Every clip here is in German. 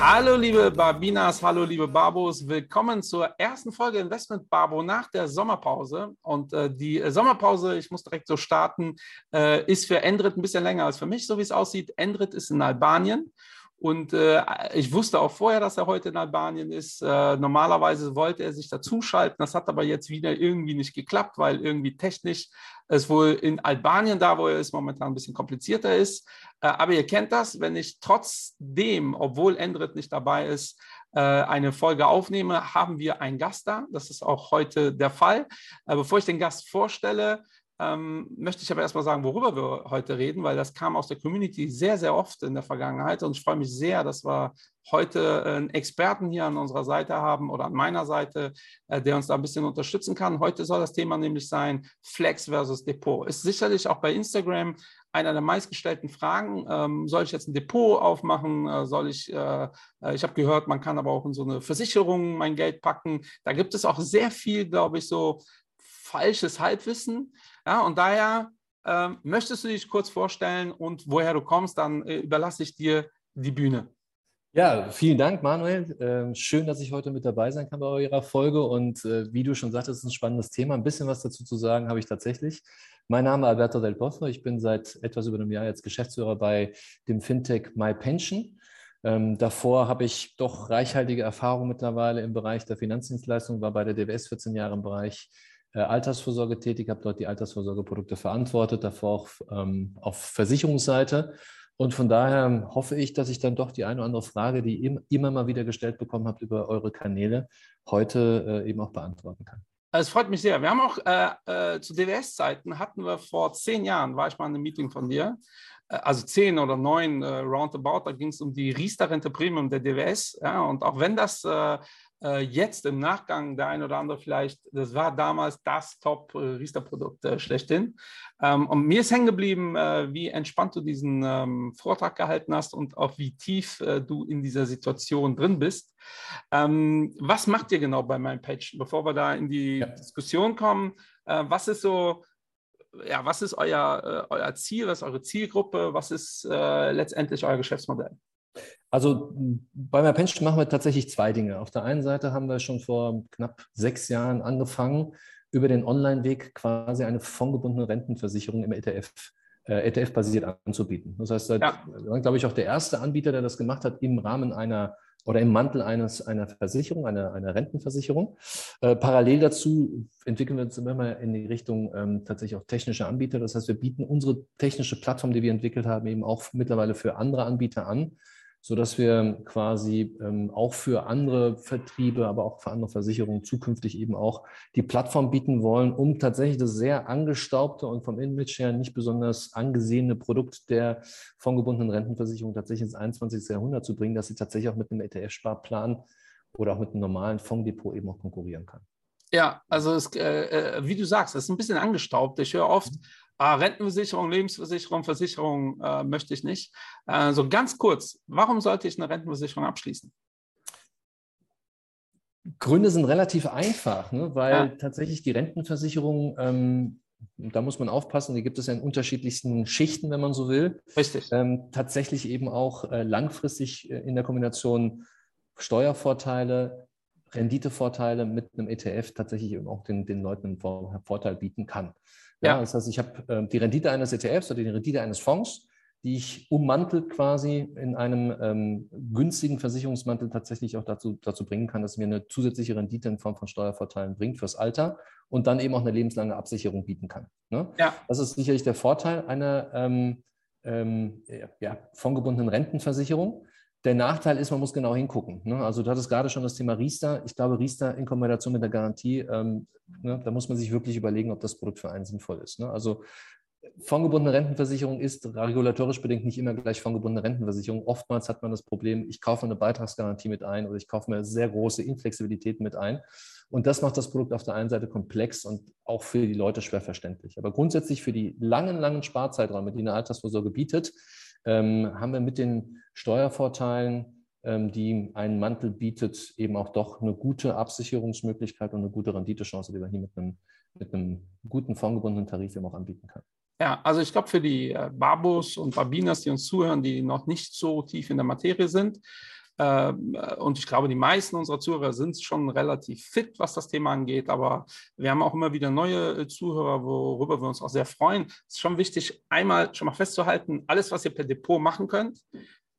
Hallo liebe Barbinas, hallo liebe Babos, willkommen zur ersten Folge Investment Babo nach der Sommerpause. Und äh, die Sommerpause, ich muss direkt so starten, äh, ist für Endrit ein bisschen länger als für mich, so wie es aussieht. Endrit ist in Albanien und äh, ich wusste auch vorher, dass er heute in Albanien ist. Äh, normalerweise wollte er sich dazuschalten. Das hat aber jetzt wieder irgendwie nicht geklappt, weil irgendwie technisch es wohl in Albanien, da wo er ist, momentan ein bisschen komplizierter ist. Äh, aber ihr kennt das, wenn ich trotzdem, obwohl Endrit nicht dabei ist, äh, eine Folge aufnehme, haben wir einen Gast da. Das ist auch heute der Fall. Äh, bevor ich den Gast vorstelle, ähm, möchte ich aber erstmal sagen, worüber wir heute reden, weil das kam aus der Community sehr, sehr oft in der Vergangenheit und ich freue mich sehr, dass wir heute einen Experten hier an unserer Seite haben oder an meiner Seite, äh, der uns da ein bisschen unterstützen kann. Heute soll das Thema nämlich sein Flex versus Depot. Ist sicherlich auch bei Instagram einer der meistgestellten Fragen. Ähm, soll ich jetzt ein Depot aufmachen? Äh, soll ich, äh, äh ich habe gehört, man kann aber auch in so eine Versicherung mein Geld packen. Da gibt es auch sehr viel, glaube ich, so falsches Halbwissen. Ja, und daher äh, möchtest du dich kurz vorstellen und woher du kommst, dann äh, überlasse ich dir die Bühne. Ja, vielen Dank, Manuel. Ähm, schön, dass ich heute mit dabei sein kann bei eurer Folge. Und äh, wie du schon sagtest, ist ein spannendes Thema. Ein bisschen was dazu zu sagen habe ich tatsächlich. Mein Name ist Alberto Del Pozo. Ich bin seit etwas über einem Jahr jetzt Geschäftsführer bei dem Fintech MyPension. Ähm, davor habe ich doch reichhaltige Erfahrung mittlerweile im Bereich der Finanzdienstleistung, war bei der DWS 14 Jahre im Bereich Altersvorsorge tätig, habe dort die Altersvorsorgeprodukte verantwortet, davor auch ähm, auf Versicherungsseite. Und von daher hoffe ich, dass ich dann doch die eine oder andere Frage, die ihr immer mal wieder gestellt bekommen habt über eure Kanäle, heute äh, eben auch beantworten kann. Es freut mich sehr. Wir haben auch äh, äh, zu DWS-Zeiten hatten wir vor zehn Jahren, war ich mal in einem Meeting von dir, äh, also zehn oder neun äh, roundabout, da ging es um die Riester-Rente Premium der DWS. Ja, und auch wenn das äh, äh, jetzt im Nachgang der ein oder andere vielleicht, das war damals das Top-Riester-Produkt äh, schlechthin. Ähm, und mir ist hängen geblieben, äh, wie entspannt du diesen ähm, Vortrag gehalten hast und auch wie tief äh, du in dieser Situation drin bist. Ähm, was macht ihr genau bei meinem Page? Bevor wir da in die ja. Diskussion kommen, äh, was ist so ja, was ist euer, äh, euer Ziel, was ist eure Zielgruppe, was ist äh, letztendlich euer Geschäftsmodell? Also bei My Pension machen wir tatsächlich zwei Dinge. Auf der einen Seite haben wir schon vor knapp sechs Jahren angefangen, über den Online-Weg quasi eine fondgebundene Rentenversicherung im ETF, äh, ETF-basiert anzubieten. Das heißt, seit, ja. glaube ich, auch der erste Anbieter, der das gemacht hat, im Rahmen einer oder im Mantel eines, einer Versicherung, einer, einer Rentenversicherung. Äh, parallel dazu entwickeln wir uns immer mal in die Richtung ähm, tatsächlich auch technische Anbieter. Das heißt, wir bieten unsere technische Plattform, die wir entwickelt haben, eben auch mittlerweile für andere Anbieter an sodass wir quasi ähm, auch für andere Vertriebe, aber auch für andere Versicherungen zukünftig eben auch die Plattform bieten wollen, um tatsächlich das sehr angestaubte und vom Image her nicht besonders angesehene Produkt der fondgebundenen Rentenversicherung tatsächlich ins 21. Jahrhundert zu bringen, dass sie tatsächlich auch mit einem ETF-Sparplan oder auch mit einem normalen Fonddepot eben auch konkurrieren kann. Ja, also es, äh, äh wie du sagst, es ist ein bisschen angestaubt. Ich höre oft, Ah, Rentenversicherung, Lebensversicherung, Versicherung äh, möchte ich nicht. Äh, so ganz kurz, warum sollte ich eine Rentenversicherung abschließen? Gründe sind relativ einfach, ne? weil ja. tatsächlich die Rentenversicherung, ähm, da muss man aufpassen, die gibt es ja in unterschiedlichsten Schichten, wenn man so will. Richtig. Ähm, tatsächlich eben auch äh, langfristig äh, in der Kombination Steuervorteile, Renditevorteile mit einem ETF tatsächlich eben auch den, den Leuten einen Vorteil bieten kann. Ja, ja. Das heißt, ich habe äh, die Rendite eines ETFs oder die Rendite eines Fonds, die ich ummantelt quasi in einem ähm, günstigen Versicherungsmantel tatsächlich auch dazu, dazu bringen kann, dass mir eine zusätzliche Rendite in Form von Steuervorteilen bringt fürs Alter und dann eben auch eine lebenslange Absicherung bieten kann. Ne? Ja. Das ist sicherlich der Vorteil einer ähm, ähm, ja, fondgebundenen Rentenversicherung. Der Nachteil ist, man muss genau hingucken. Ne? Also du hattest gerade schon das Thema Riester. Ich glaube, Riester in Kombination mit der Garantie, ähm, ne, da muss man sich wirklich überlegen, ob das Produkt für einen sinnvoll ist. Ne? Also fondgebundene Rentenversicherung ist regulatorisch bedingt nicht immer gleich fondgebundene Rentenversicherung. Oftmals hat man das Problem, ich kaufe eine Beitragsgarantie mit ein oder ich kaufe mir sehr große Inflexibilität mit ein. Und das macht das Produkt auf der einen Seite komplex und auch für die Leute schwer verständlich. Aber grundsätzlich für die langen, langen Sparzeiträume, die eine Altersvorsorge bietet, haben wir mit den Steuervorteilen, ähm, die ein Mantel bietet, eben auch doch eine gute Absicherungsmöglichkeit und eine gute Renditechance, die man hier mit einem, mit einem guten fondgebundenen Tarif eben auch anbieten kann. Ja, also ich glaube für die äh, Babos und Babinas, die uns zuhören, die noch nicht so tief in der Materie sind, ähm, und ich glaube, die meisten unserer Zuhörer sind schon relativ fit, was das Thema angeht, aber wir haben auch immer wieder neue äh, Zuhörer, worüber wir uns auch sehr freuen. Es ist schon wichtig, einmal schon mal festzuhalten, alles, was ihr per Depot machen könnt,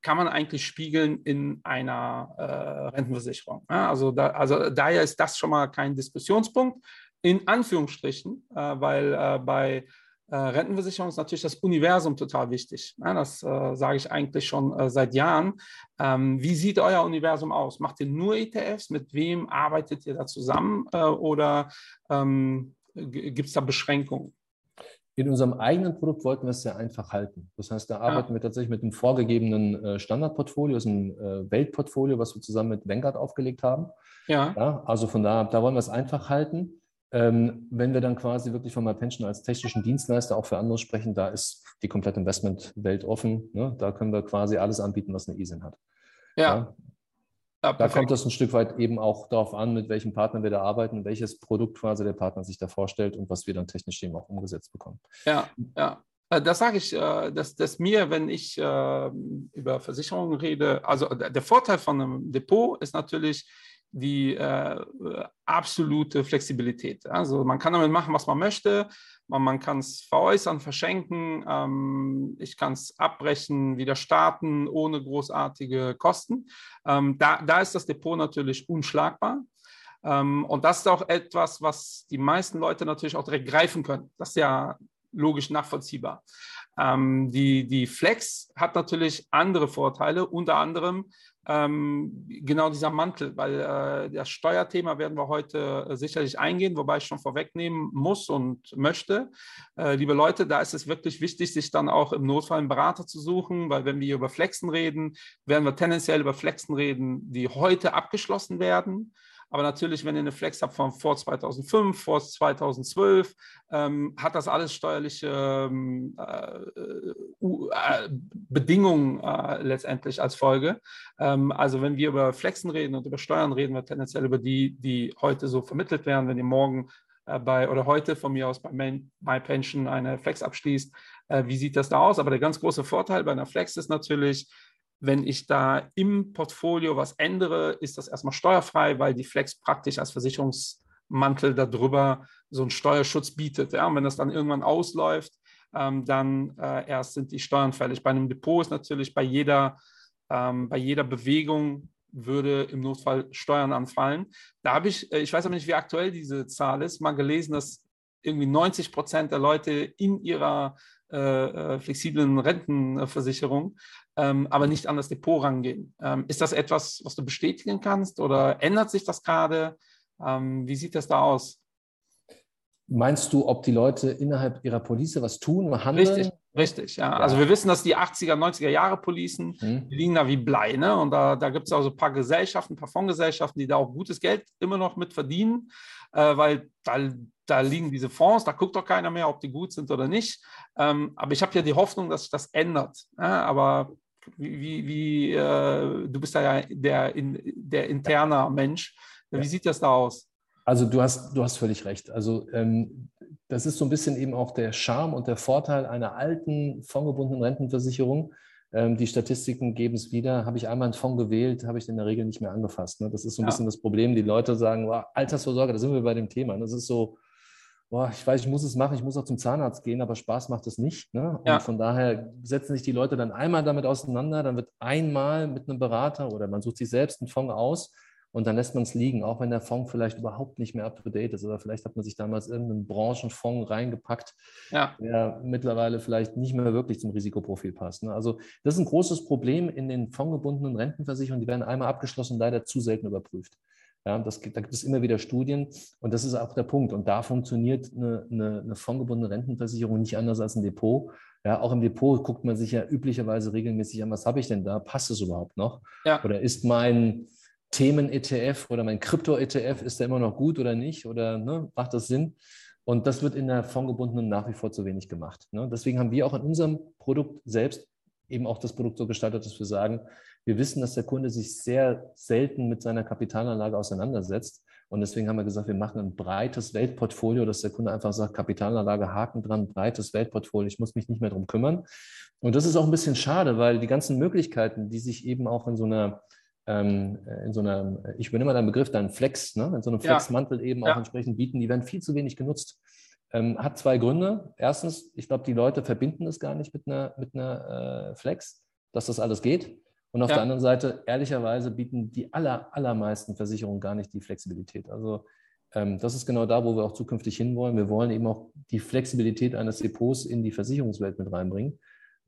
kann man eigentlich spiegeln in einer äh, Rentenversicherung. Ja, also, da, also daher ist das schon mal kein Diskussionspunkt, in Anführungsstrichen, äh, weil äh, bei äh, Rentenversicherung ist natürlich das Universum total wichtig. Ja, das äh, sage ich eigentlich schon äh, seit Jahren. Ähm, wie sieht euer Universum aus? Macht ihr nur ETFs? Mit wem arbeitet ihr da zusammen? Äh, oder ähm, gibt es da Beschränkungen? In unserem eigenen Produkt wollten wir es sehr einfach halten. Das heißt, da arbeiten ja. wir tatsächlich mit einem vorgegebenen äh, Standardportfolio, das ist ein äh, Weltportfolio, was wir zusammen mit Vanguard aufgelegt haben. Ja. ja also von da, da wollen wir es einfach halten. Ähm, wenn wir dann quasi wirklich von MyPension als technischen Dienstleister auch für andere sprechen, da ist die komplette Investmentwelt offen. Ne? Da können wir quasi alles anbieten, was eine ESIN hat. Ja. ja? ja da kommt es ein Stück weit eben auch darauf an, mit welchem Partner wir da arbeiten, welches Produkt quasi der Partner sich da vorstellt und was wir dann technisch eben auch umgesetzt bekommen. Ja, ja. Äh, das sage ich, äh, dass, dass mir, wenn ich äh, über Versicherungen rede, also der Vorteil von einem Depot ist natürlich, die äh, absolute Flexibilität. Also man kann damit machen, was man möchte. Man, man kann es veräußern, verschenken. Ähm, ich kann es abbrechen, wieder starten ohne großartige Kosten. Ähm, da, da ist das Depot natürlich unschlagbar. Ähm, und das ist auch etwas, was die meisten Leute natürlich auch direkt greifen können. Das ist ja logisch nachvollziehbar. Ähm, die, die Flex hat natürlich andere Vorteile, unter anderem ähm, genau dieser Mantel, weil äh, das Steuerthema werden wir heute äh, sicherlich eingehen, wobei ich schon vorwegnehmen muss und möchte. Äh, liebe Leute, da ist es wirklich wichtig, sich dann auch im Notfall einen Berater zu suchen, weil wenn wir über Flexen reden, werden wir tendenziell über Flexen reden, die heute abgeschlossen werden. Aber natürlich, wenn ihr eine Flex habt von vor 2005, vor 2012, ähm, hat das alles steuerliche ähm, äh, äh, Bedingungen äh, letztendlich als Folge. Ähm, also wenn wir über Flexen reden und über Steuern reden wir tendenziell über die, die heute so vermittelt werden. Wenn ihr morgen äh, bei oder heute von mir aus bei MyPension eine Flex abschließt, äh, wie sieht das da aus? Aber der ganz große Vorteil bei einer Flex ist natürlich, wenn ich da im Portfolio was ändere, ist das erstmal steuerfrei, weil die Flex praktisch als Versicherungsmantel darüber so einen Steuerschutz bietet. Ja? Und wenn das dann irgendwann ausläuft, ähm, dann äh, erst sind die Steuern fällig. Bei einem Depot ist natürlich bei jeder, ähm, bei jeder Bewegung würde im Notfall Steuern anfallen. Da habe ich, äh, ich weiß aber nicht, wie aktuell diese Zahl ist, mal gelesen, dass irgendwie 90 Prozent der Leute in ihrer äh, äh, flexiblen Rentenversicherung, ähm, aber nicht an das Depot rangehen. Ähm, ist das etwas, was du bestätigen kannst oder ändert sich das gerade? Ähm, wie sieht das da aus? Meinst du, ob die Leute innerhalb ihrer Police was tun, handeln? Richtig, richtig, ja. ja. Also wir wissen, dass die 80er, 90er Jahre Policen, hm. die liegen da wie Blei, ne? Und da, da gibt es auch so ein paar Gesellschaften, ein paar Fondsgesellschaften, die da auch gutes Geld immer noch mit verdienen, äh, weil da da liegen diese Fonds, da guckt doch keiner mehr, ob die gut sind oder nicht. Ähm, aber ich habe ja die Hoffnung, dass sich das ändert. Ja, aber wie, wie äh, du bist ja der, in, der interne Mensch. Wie ja. sieht das da aus? Also du hast, du hast völlig recht. Also ähm, das ist so ein bisschen eben auch der Charme und der Vorteil einer alten fondgebundenen Rentenversicherung. Ähm, die Statistiken geben es wieder. Habe ich einmal einen Fonds gewählt, habe ich in der Regel nicht mehr angefasst. Ne? Das ist so ein ja. bisschen das Problem. Die Leute sagen, wow, Altersvorsorge, da sind wir bei dem Thema. Das ist so, boah, ich weiß, ich muss es machen, ich muss auch zum Zahnarzt gehen, aber Spaß macht es nicht. Ne? Und ja. von daher setzen sich die Leute dann einmal damit auseinander, dann wird einmal mit einem Berater oder man sucht sich selbst einen Fonds aus und dann lässt man es liegen, auch wenn der Fonds vielleicht überhaupt nicht mehr up-to-date ist oder vielleicht hat man sich damals irgendeinen Branchenfonds reingepackt, ja. der mittlerweile vielleicht nicht mehr wirklich zum Risikoprofil passt. Ne? Also das ist ein großes Problem in den fondgebundenen Rentenversicherungen, die werden einmal abgeschlossen, leider zu selten überprüft. Ja, das, da gibt es immer wieder Studien und das ist auch der Punkt. Und da funktioniert eine, eine, eine fondgebundene Rentenversicherung nicht anders als ein Depot. Ja, auch im Depot guckt man sich ja üblicherweise regelmäßig an, was habe ich denn da? Passt es überhaupt noch? Ja. Oder ist mein Themen-ETF oder mein Krypto-ETF, ist der immer noch gut oder nicht? Oder ne, macht das Sinn? Und das wird in der fondgebundenen nach wie vor zu wenig gemacht. Ne? Deswegen haben wir auch in unserem Produkt selbst eben auch das Produkt so gestaltet, dass wir sagen, wir wissen, dass der Kunde sich sehr selten mit seiner Kapitalanlage auseinandersetzt Und deswegen haben wir gesagt, wir machen ein breites Weltportfolio, dass der Kunde einfach sagt, Kapitalanlage, Haken dran, breites Weltportfolio, ich muss mich nicht mehr darum kümmern. Und das ist auch ein bisschen schade, weil die ganzen Möglichkeiten, die sich eben auch in so einer ähm, in so einer, ich übernehme mal deinen Begriff, deinen Flex, ne? in so einem Flexmantel eben ja. auch entsprechend bieten, die werden viel zu wenig genutzt. Ähm, hat zwei Gründe. Erstens, ich glaube, die Leute verbinden es gar nicht mit einer, mit einer äh, Flex, dass das alles geht. Und auf ja. der anderen Seite, ehrlicherweise, bieten die aller, allermeisten Versicherungen gar nicht die Flexibilität. Also ähm, das ist genau da, wo wir auch zukünftig hinwollen. Wir wollen eben auch die Flexibilität eines Depots in die Versicherungswelt mit reinbringen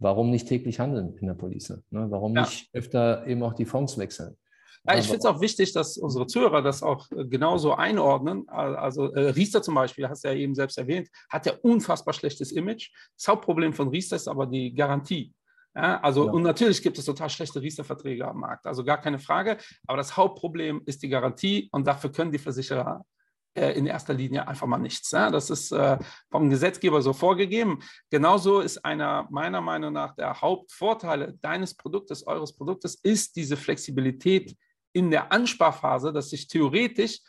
warum nicht täglich handeln in der Police? Ne? Warum ja. nicht öfter eben auch die Fonds wechseln? Ja, ich finde es auch wichtig, dass unsere Zuhörer das auch äh, genauso einordnen. Also äh, Riester zum Beispiel, hast du ja eben selbst erwähnt, hat ja unfassbar schlechtes Image. Das Hauptproblem von Riester ist aber die Garantie. Ja, also, ja. und natürlich gibt es total schlechte Riester-Verträge am Markt, also gar keine Frage. Aber das Hauptproblem ist die Garantie und dafür können die Versicherer äh, in erster Linie einfach mal nichts. Ja? Das ist äh, vom Gesetzgeber so vorgegeben. Genauso ist einer meiner Meinung nach der Hauptvorteile deines Produktes, eures Produktes, ist diese Flexibilität in der Ansparphase, dass ich theoretisch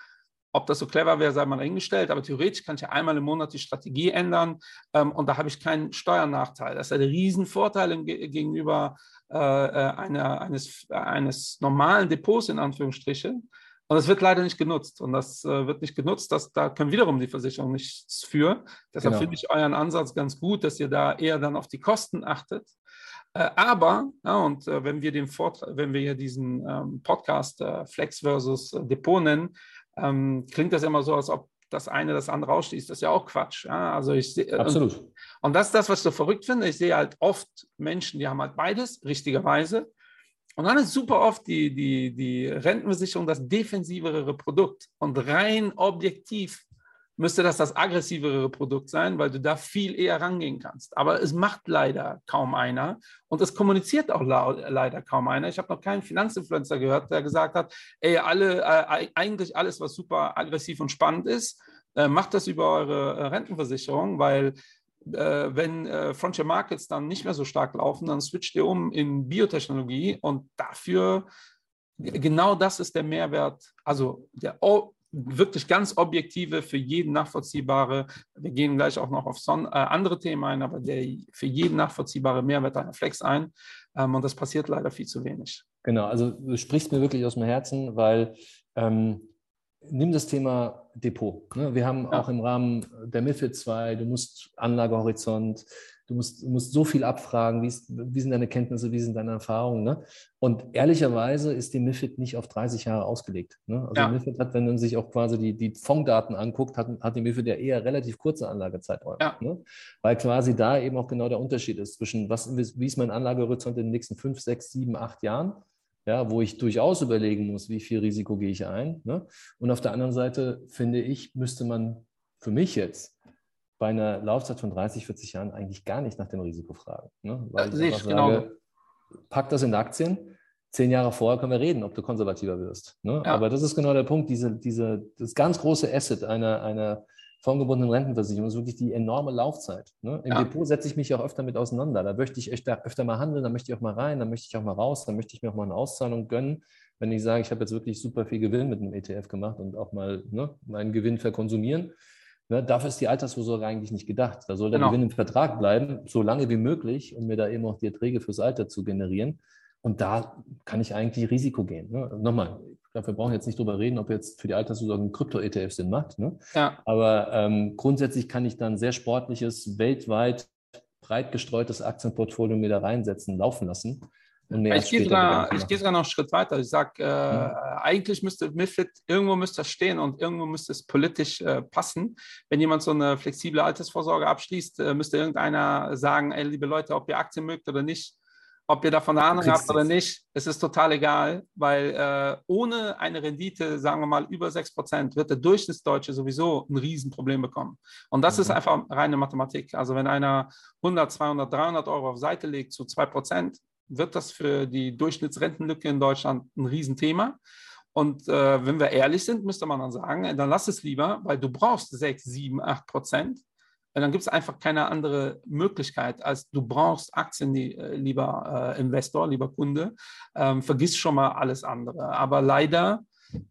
ob das so clever wäre, sei mal dahingestellt, aber theoretisch kann ich ja einmal im Monat die Strategie ändern ähm, und da habe ich keinen Steuernachteil. Das ist ein Riesenvorteil gegenüber äh, äh, einer, eines, eines normalen Depots in Anführungsstrichen, und das wird leider nicht genutzt. Und das äh, wird nicht genutzt. Das, da können wiederum die Versicherungen nichts für. Deshalb genau. finde ich euren Ansatz ganz gut, dass ihr da eher dann auf die Kosten achtet. Äh, aber, ja, und äh, wenn wir den Vortrag, wenn wir hier diesen ähm, Podcast äh, Flex versus äh, Depot nennen, ähm, klingt das immer so, als ob das eine das andere ausschließt. Das ist ja auch Quatsch. Ja? Also ich äh, Absolut. Und, und das ist das, was ich so verrückt finde. Ich sehe halt oft Menschen, die haben halt beides, richtigerweise. Und dann ist super oft die, die, die Rentenversicherung das defensivere Produkt. Und rein objektiv müsste das das aggressivere Produkt sein, weil du da viel eher rangehen kannst. Aber es macht leider kaum einer und es kommuniziert auch leider kaum einer. Ich habe noch keinen Finanzinfluencer gehört, der gesagt hat, ey, alle, äh, eigentlich alles, was super aggressiv und spannend ist, äh, macht das über eure äh, Rentenversicherung, weil äh, wenn äh, Frontier Markets dann nicht mehr so stark laufen, dann switcht ihr um in Biotechnologie und dafür, genau das ist der Mehrwert, also der wirklich ganz objektive, für jeden nachvollziehbare, wir gehen gleich auch noch auf son, äh, andere Themen ein, aber der für jeden nachvollziehbare Mehrwert einer Flex ein. Ähm, und das passiert leider viel zu wenig. Genau, also du sprichst mir wirklich aus dem Herzen, weil ähm, nimm das Thema Depot. Ne? Wir haben ja. auch im Rahmen der MIFID 2, du musst Anlagehorizont, du musst, du musst so viel abfragen, wie, ist, wie sind deine Kenntnisse, wie sind deine Erfahrungen. Ne? Und ehrlicherweise ist die MIFID nicht auf 30 Jahre ausgelegt. Ne? Also ja. MIFID hat, wenn man sich auch quasi die, die Fonddaten anguckt, hat, hat die MIFID ja eher relativ kurze Anlagezeiträume. Ja. Ne? Weil quasi da eben auch genau der Unterschied ist zwischen, was, wie ist mein Anlagehorizont in den nächsten 5, 6, 7, 8 Jahren ja, wo ich durchaus überlegen muss, wie viel Risiko gehe ich ein. Ne? Und auf der anderen Seite finde ich, müsste man für mich jetzt bei einer Laufzeit von 30, 40 Jahren eigentlich gar nicht nach dem Risiko fragen. Ne? Weil ja, ich, ich genau. sage, pack das in Aktien. Zehn Jahre vorher können wir reden, ob du konservativer wirst. Ne? Ja. Aber das ist genau der Punkt, diese, diese, das ganz große Asset einer, einer formgebundenen Rentenversicherung ist wirklich die enorme Laufzeit. Ne? Im ja. Depot setze ich mich auch öfter mit auseinander. Da möchte ich öfter, öfter mal handeln, da möchte ich auch mal rein, da möchte ich auch mal raus, da möchte ich mir auch mal eine Auszahlung gönnen. Wenn ich sage, ich habe jetzt wirklich super viel Gewinn mit einem ETF gemacht und auch mal ne, meinen Gewinn verkonsumieren, ne, dafür ist die Altersvorsorge eigentlich nicht gedacht. Da soll der genau. Gewinn im Vertrag bleiben, so lange wie möglich, um mir da eben auch die Erträge fürs Alter zu generieren. Und da kann ich eigentlich Risiko gehen. Ne? Nochmal, ich glaube, wir brauchen jetzt nicht drüber reden, ob jetzt für die Altersvorsorge ein Krypto-ETF Sinn macht. Ne? Ja. Aber ähm, grundsätzlich kann ich dann sehr sportliches, weltweit breit gestreutes Aktienportfolio mir da reinsetzen, laufen lassen. Ich gehe sogar, geh sogar noch einen Schritt weiter. Ich sage, äh, ja. eigentlich müsste MIFID, irgendwo müsste das stehen und irgendwo müsste es politisch äh, passen. Wenn jemand so eine flexible Altersvorsorge abschließt, äh, müsste irgendeiner sagen, ey, liebe Leute, ob ihr Aktien mögt oder nicht, ob ihr davon Ahnung habt oder nicht, es ist total egal, weil äh, ohne eine Rendite, sagen wir mal, über 6% wird der Durchschnittsdeutsche sowieso ein Riesenproblem bekommen. Und das mhm. ist einfach reine Mathematik. Also wenn einer 100, 200, 300 Euro auf Seite legt zu 2%, wird das für die Durchschnittsrentenlücke in Deutschland ein Riesenthema. Und äh, wenn wir ehrlich sind, müsste man dann sagen, dann lass es lieber, weil du brauchst 6, 7, 8 Prozent dann gibt es einfach keine andere Möglichkeit, als du brauchst Aktien, äh, lieber äh, Investor, lieber Kunde. Ähm, vergiss schon mal alles andere. Aber leider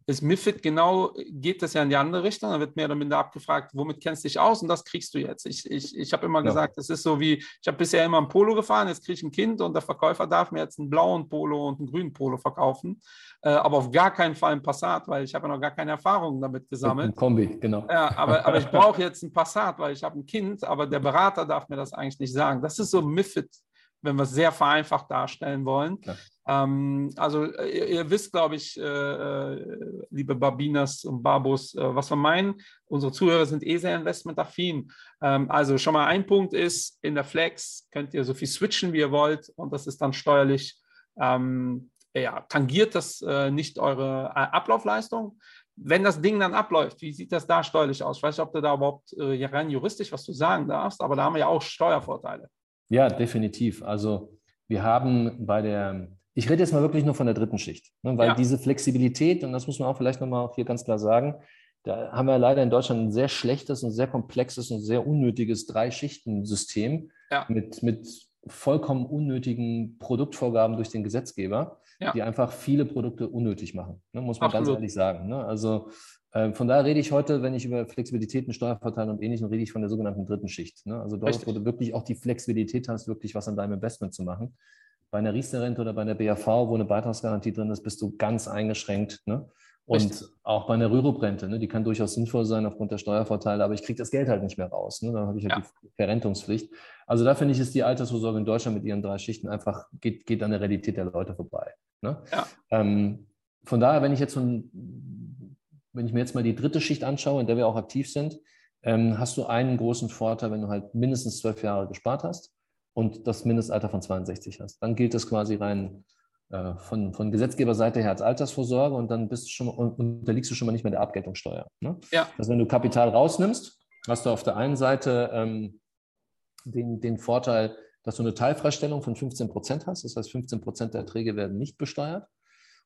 Das MIFID genau geht das ja in die andere Richtung. Da wird mehr oder minder abgefragt, womit kennst du dich aus und das kriegst du jetzt. Ich, ich, ich habe immer ja. gesagt, es ist so wie, ich habe bisher immer ein Polo gefahren, jetzt kriege ich ein Kind und der Verkäufer darf mir jetzt einen blauen Polo und einen grünen Polo verkaufen, äh, aber auf gar keinen Fall ein Passat, weil ich habe ja noch gar keine Erfahrung damit gesammelt. Ein Kombi, genau. Ja, aber, aber ich brauche jetzt ein Passat, weil ich habe ein Kind, aber der Berater darf mir das eigentlich nicht sagen. Das ist so MIFID wenn wir es sehr vereinfacht darstellen wollen. Ähm, also ihr, ihr wisst, glaube ich, äh, äh, liebe Babinas und Babos, äh, was wir meinen. Unsere Zuhörer sind eh sehr investmentaffin. Ähm, also schon mal ein Punkt ist, in der Flex könnt ihr so viel switchen, wie ihr wollt und das ist dann steuerlich, ähm, ja, tangiert das äh, nicht eure äh, Ablaufleistung. Wenn das Ding dann abläuft, wie sieht das da steuerlich aus? Ich weiß nicht, ob du da überhaupt äh, rein juristisch was du sagen darfst, aber da haben wir ja auch Steuervorteile. Ja, definitiv. Also wir haben bei der, ich rede jetzt mal wirklich nur von der dritten Schicht, ne, weil ja. diese Flexibilität, und das muss man auch vielleicht nochmal hier ganz klar sagen, da haben wir leider in Deutschland ein sehr schlechtes und sehr komplexes und sehr unnötiges Drei-Schichten-System ja. mit, mit vollkommen unnötigen Produktvorgaben durch den Gesetzgeber, ja. die einfach viele Produkte unnötig machen, ne, muss man Absolut. ganz ehrlich sagen. Ne? Also ähm, von daher rede ich heute, wenn ich über Flexibilitäten, Steuervorteile und ähnlichem rede ich von der sogenannten dritten Schicht. Ne? Also dort, Richtig. wo du wirklich auch die Flexibilität hast, wirklich was an deinem Investment zu machen. Bei einer Riester-Rente oder bei einer BAV, wo eine Beitragsgarantie drin ist, bist du ganz eingeschränkt. Ne? Und Richtig. auch bei einer Rürup-Rente, ne? die kann durchaus sinnvoll sein aufgrund der Steuervorteile, aber ich kriege das Geld halt nicht mehr raus. Ne? Dann habe ich halt ja. die Verrentungspflicht. Also da finde ich, ist die Altersvorsorge in Deutschland mit ihren drei Schichten einfach, geht, geht an der Realität der Leute vorbei. Ne? Ja. Ähm, von daher, wenn ich jetzt von wenn ich mir jetzt mal die dritte Schicht anschaue, in der wir auch aktiv sind, ähm, hast du einen großen Vorteil, wenn du halt mindestens zwölf Jahre gespart hast und das Mindestalter von 62 hast. Dann gilt das quasi rein äh, von, von Gesetzgeberseite her als Altersvorsorge und dann bist du schon unterliegst du schon mal nicht mehr der Abgeltungssteuer. Ne? Ja. Also wenn du Kapital rausnimmst, hast du auf der einen Seite ähm, den, den Vorteil, dass du eine Teilfreistellung von 15 Prozent hast. Das heißt, 15 Prozent der Erträge werden nicht besteuert.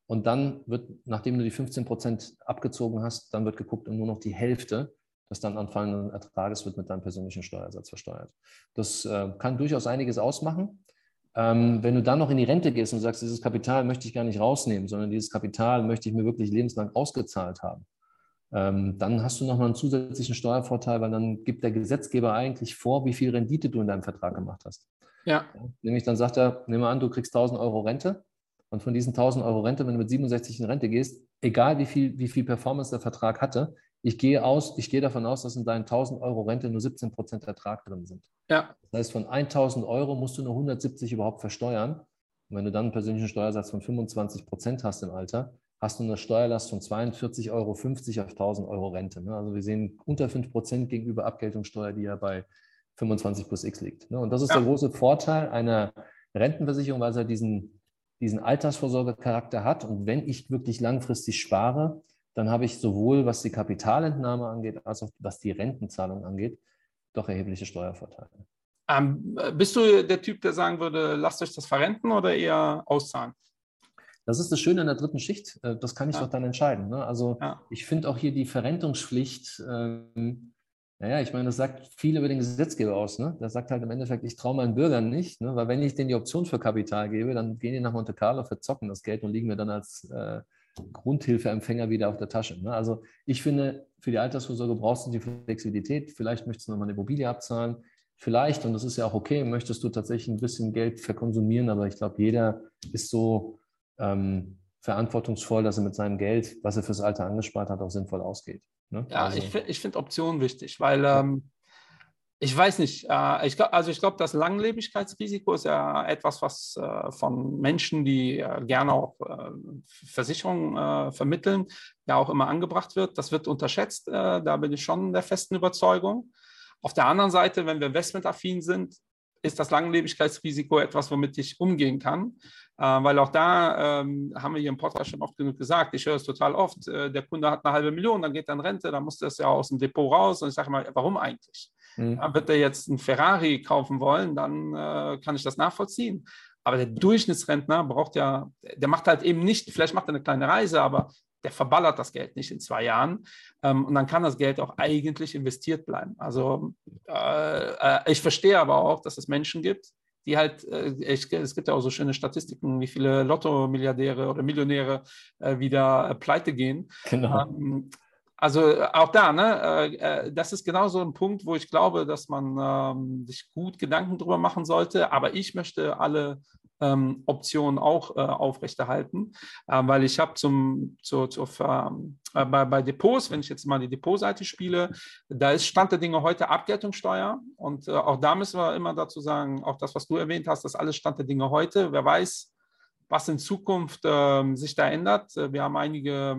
Und dann wird, nachdem du die 15 Prozent abgezogen hast, dann wird geguckt und nur noch die Hälfte des dann anfallenden Ertrages wird mit deinem persönlichen Steuersatz versteuert. Das äh, kann durchaus einiges ausmachen. Ähm, wenn du dann noch in die Rente gehst und sagst, dieses Kapital möchte ich gar nicht rausnehmen, sondern dieses Kapital möchte ich mir wirklich lebenslang ausgezahlt haben, ähm, dann hast du nochmal einen zusätzlichen Steuervorteil, weil dann gibt der Gesetzgeber eigentlich vor, wie viel Rendite du in deinem Vertrag gemacht hast. Ja. Nämlich dann sagt er, nimm mal an, du kriegst 1000 Euro Rente und von diesen 1000 Euro Rente, wenn du mit 67 in Rente gehst, egal wie viel, wie viel Performance der Vertrag hatte, ich gehe, aus, ich gehe davon aus, dass in deinen 1000 Euro Rente nur 17 Prozent Ertrag drin sind. Ja. Das heißt, von 1000 Euro musst du nur 170 überhaupt versteuern. Und wenn du dann einen persönlichen Steuersatz von 25 Prozent hast im Alter, hast du eine Steuerlast von 42,50 Euro auf 1000 Euro Rente. Ne? Also wir sehen unter 5 Prozent gegenüber Abgeltungssteuer, die ja bei 25 plus X liegt. Ne? Und das ist ja. der große Vorteil einer Rentenversicherung, weil es ja diesen diesen Altersvorsorgecharakter hat. Und wenn ich wirklich langfristig spare, dann habe ich sowohl, was die Kapitalentnahme angeht, als auch was die Rentenzahlung angeht, doch erhebliche Steuervorteile. Ähm, bist du der Typ, der sagen würde, lasst euch das verrenten oder eher auszahlen? Das ist das Schöne in der dritten Schicht. Äh, das kann ich ja. doch dann entscheiden. Ne? Also ja. ich finde auch hier die Verrentungspflicht ähm, naja, ich meine, das sagt viel über den Gesetzgeber aus. Ne? Das sagt halt im Endeffekt, ich traue meinen Bürgern nicht, ne? weil wenn ich denen die Option für Kapital gebe, dann gehen die nach Monte Carlo, verzocken das Geld und liegen mir dann als äh, Grundhilfeempfänger wieder auf der Tasche. Ne? Also ich finde, für die Altersvorsorge brauchst du die Flexibilität. Vielleicht möchtest du nochmal eine Immobilie abzahlen. Vielleicht, und das ist ja auch okay, möchtest du tatsächlich ein bisschen Geld verkonsumieren, aber ich glaube, jeder ist so ähm, verantwortungsvoll, dass er mit seinem Geld, was er fürs Alter angespart hat, auch sinnvoll ausgeht. Ne? Ja, also. ich, ich finde Optionen wichtig, weil ähm, ich weiß nicht, äh, ich also ich glaube, das Langlebigkeitsrisiko ist ja etwas, was äh, von Menschen, die äh, gerne auch äh, Versicherungen äh, vermitteln, ja auch immer angebracht wird. Das wird unterschätzt, äh, da bin ich schon der festen Überzeugung. Auf der anderen Seite, wenn wir investmentaffin sind, ist das Langlebigkeitsrisiko etwas, womit ich umgehen kann. Weil auch da ähm, haben wir hier im Podcast schon oft genug gesagt, ich höre es total oft, der Kunde hat eine halbe Million, dann geht er in Rente, dann muss das ja aus dem Depot raus und ich sage mal, warum eigentlich? Mhm. Wird er jetzt einen Ferrari kaufen wollen, dann äh, kann ich das nachvollziehen. Aber der Durchschnittsrentner braucht ja, der macht halt eben nicht, vielleicht macht er eine kleine Reise, aber der verballert das Geld nicht in zwei Jahren. Ähm, und dann kann das Geld auch eigentlich investiert bleiben. Also äh, äh, ich verstehe aber auch, dass es Menschen gibt, die halt, äh, ich, es gibt ja auch so schöne Statistiken, wie viele Lotto-Milliardäre oder Millionäre äh, wieder äh, pleite gehen. Genau. Ähm, also äh, auch da, ne, äh, äh, das ist genau so ein Punkt, wo ich glaube, dass man ähm, sich gut Gedanken drüber machen sollte. Aber ich möchte alle ähm, Optionen auch äh, aufrechterhalten, äh, weil ich habe zum, zu, zu, äh, bei, bei, Depots, wenn ich jetzt mal die Depotseite spiele, da ist Stand der Dinge heute Abgeltungssteuer und auch da müssen wir immer dazu sagen, auch das, was du erwähnt hast, das alles Stand der Dinge heute. Wer weiß, was in Zukunft ähm, sich da ändert. Wir haben einige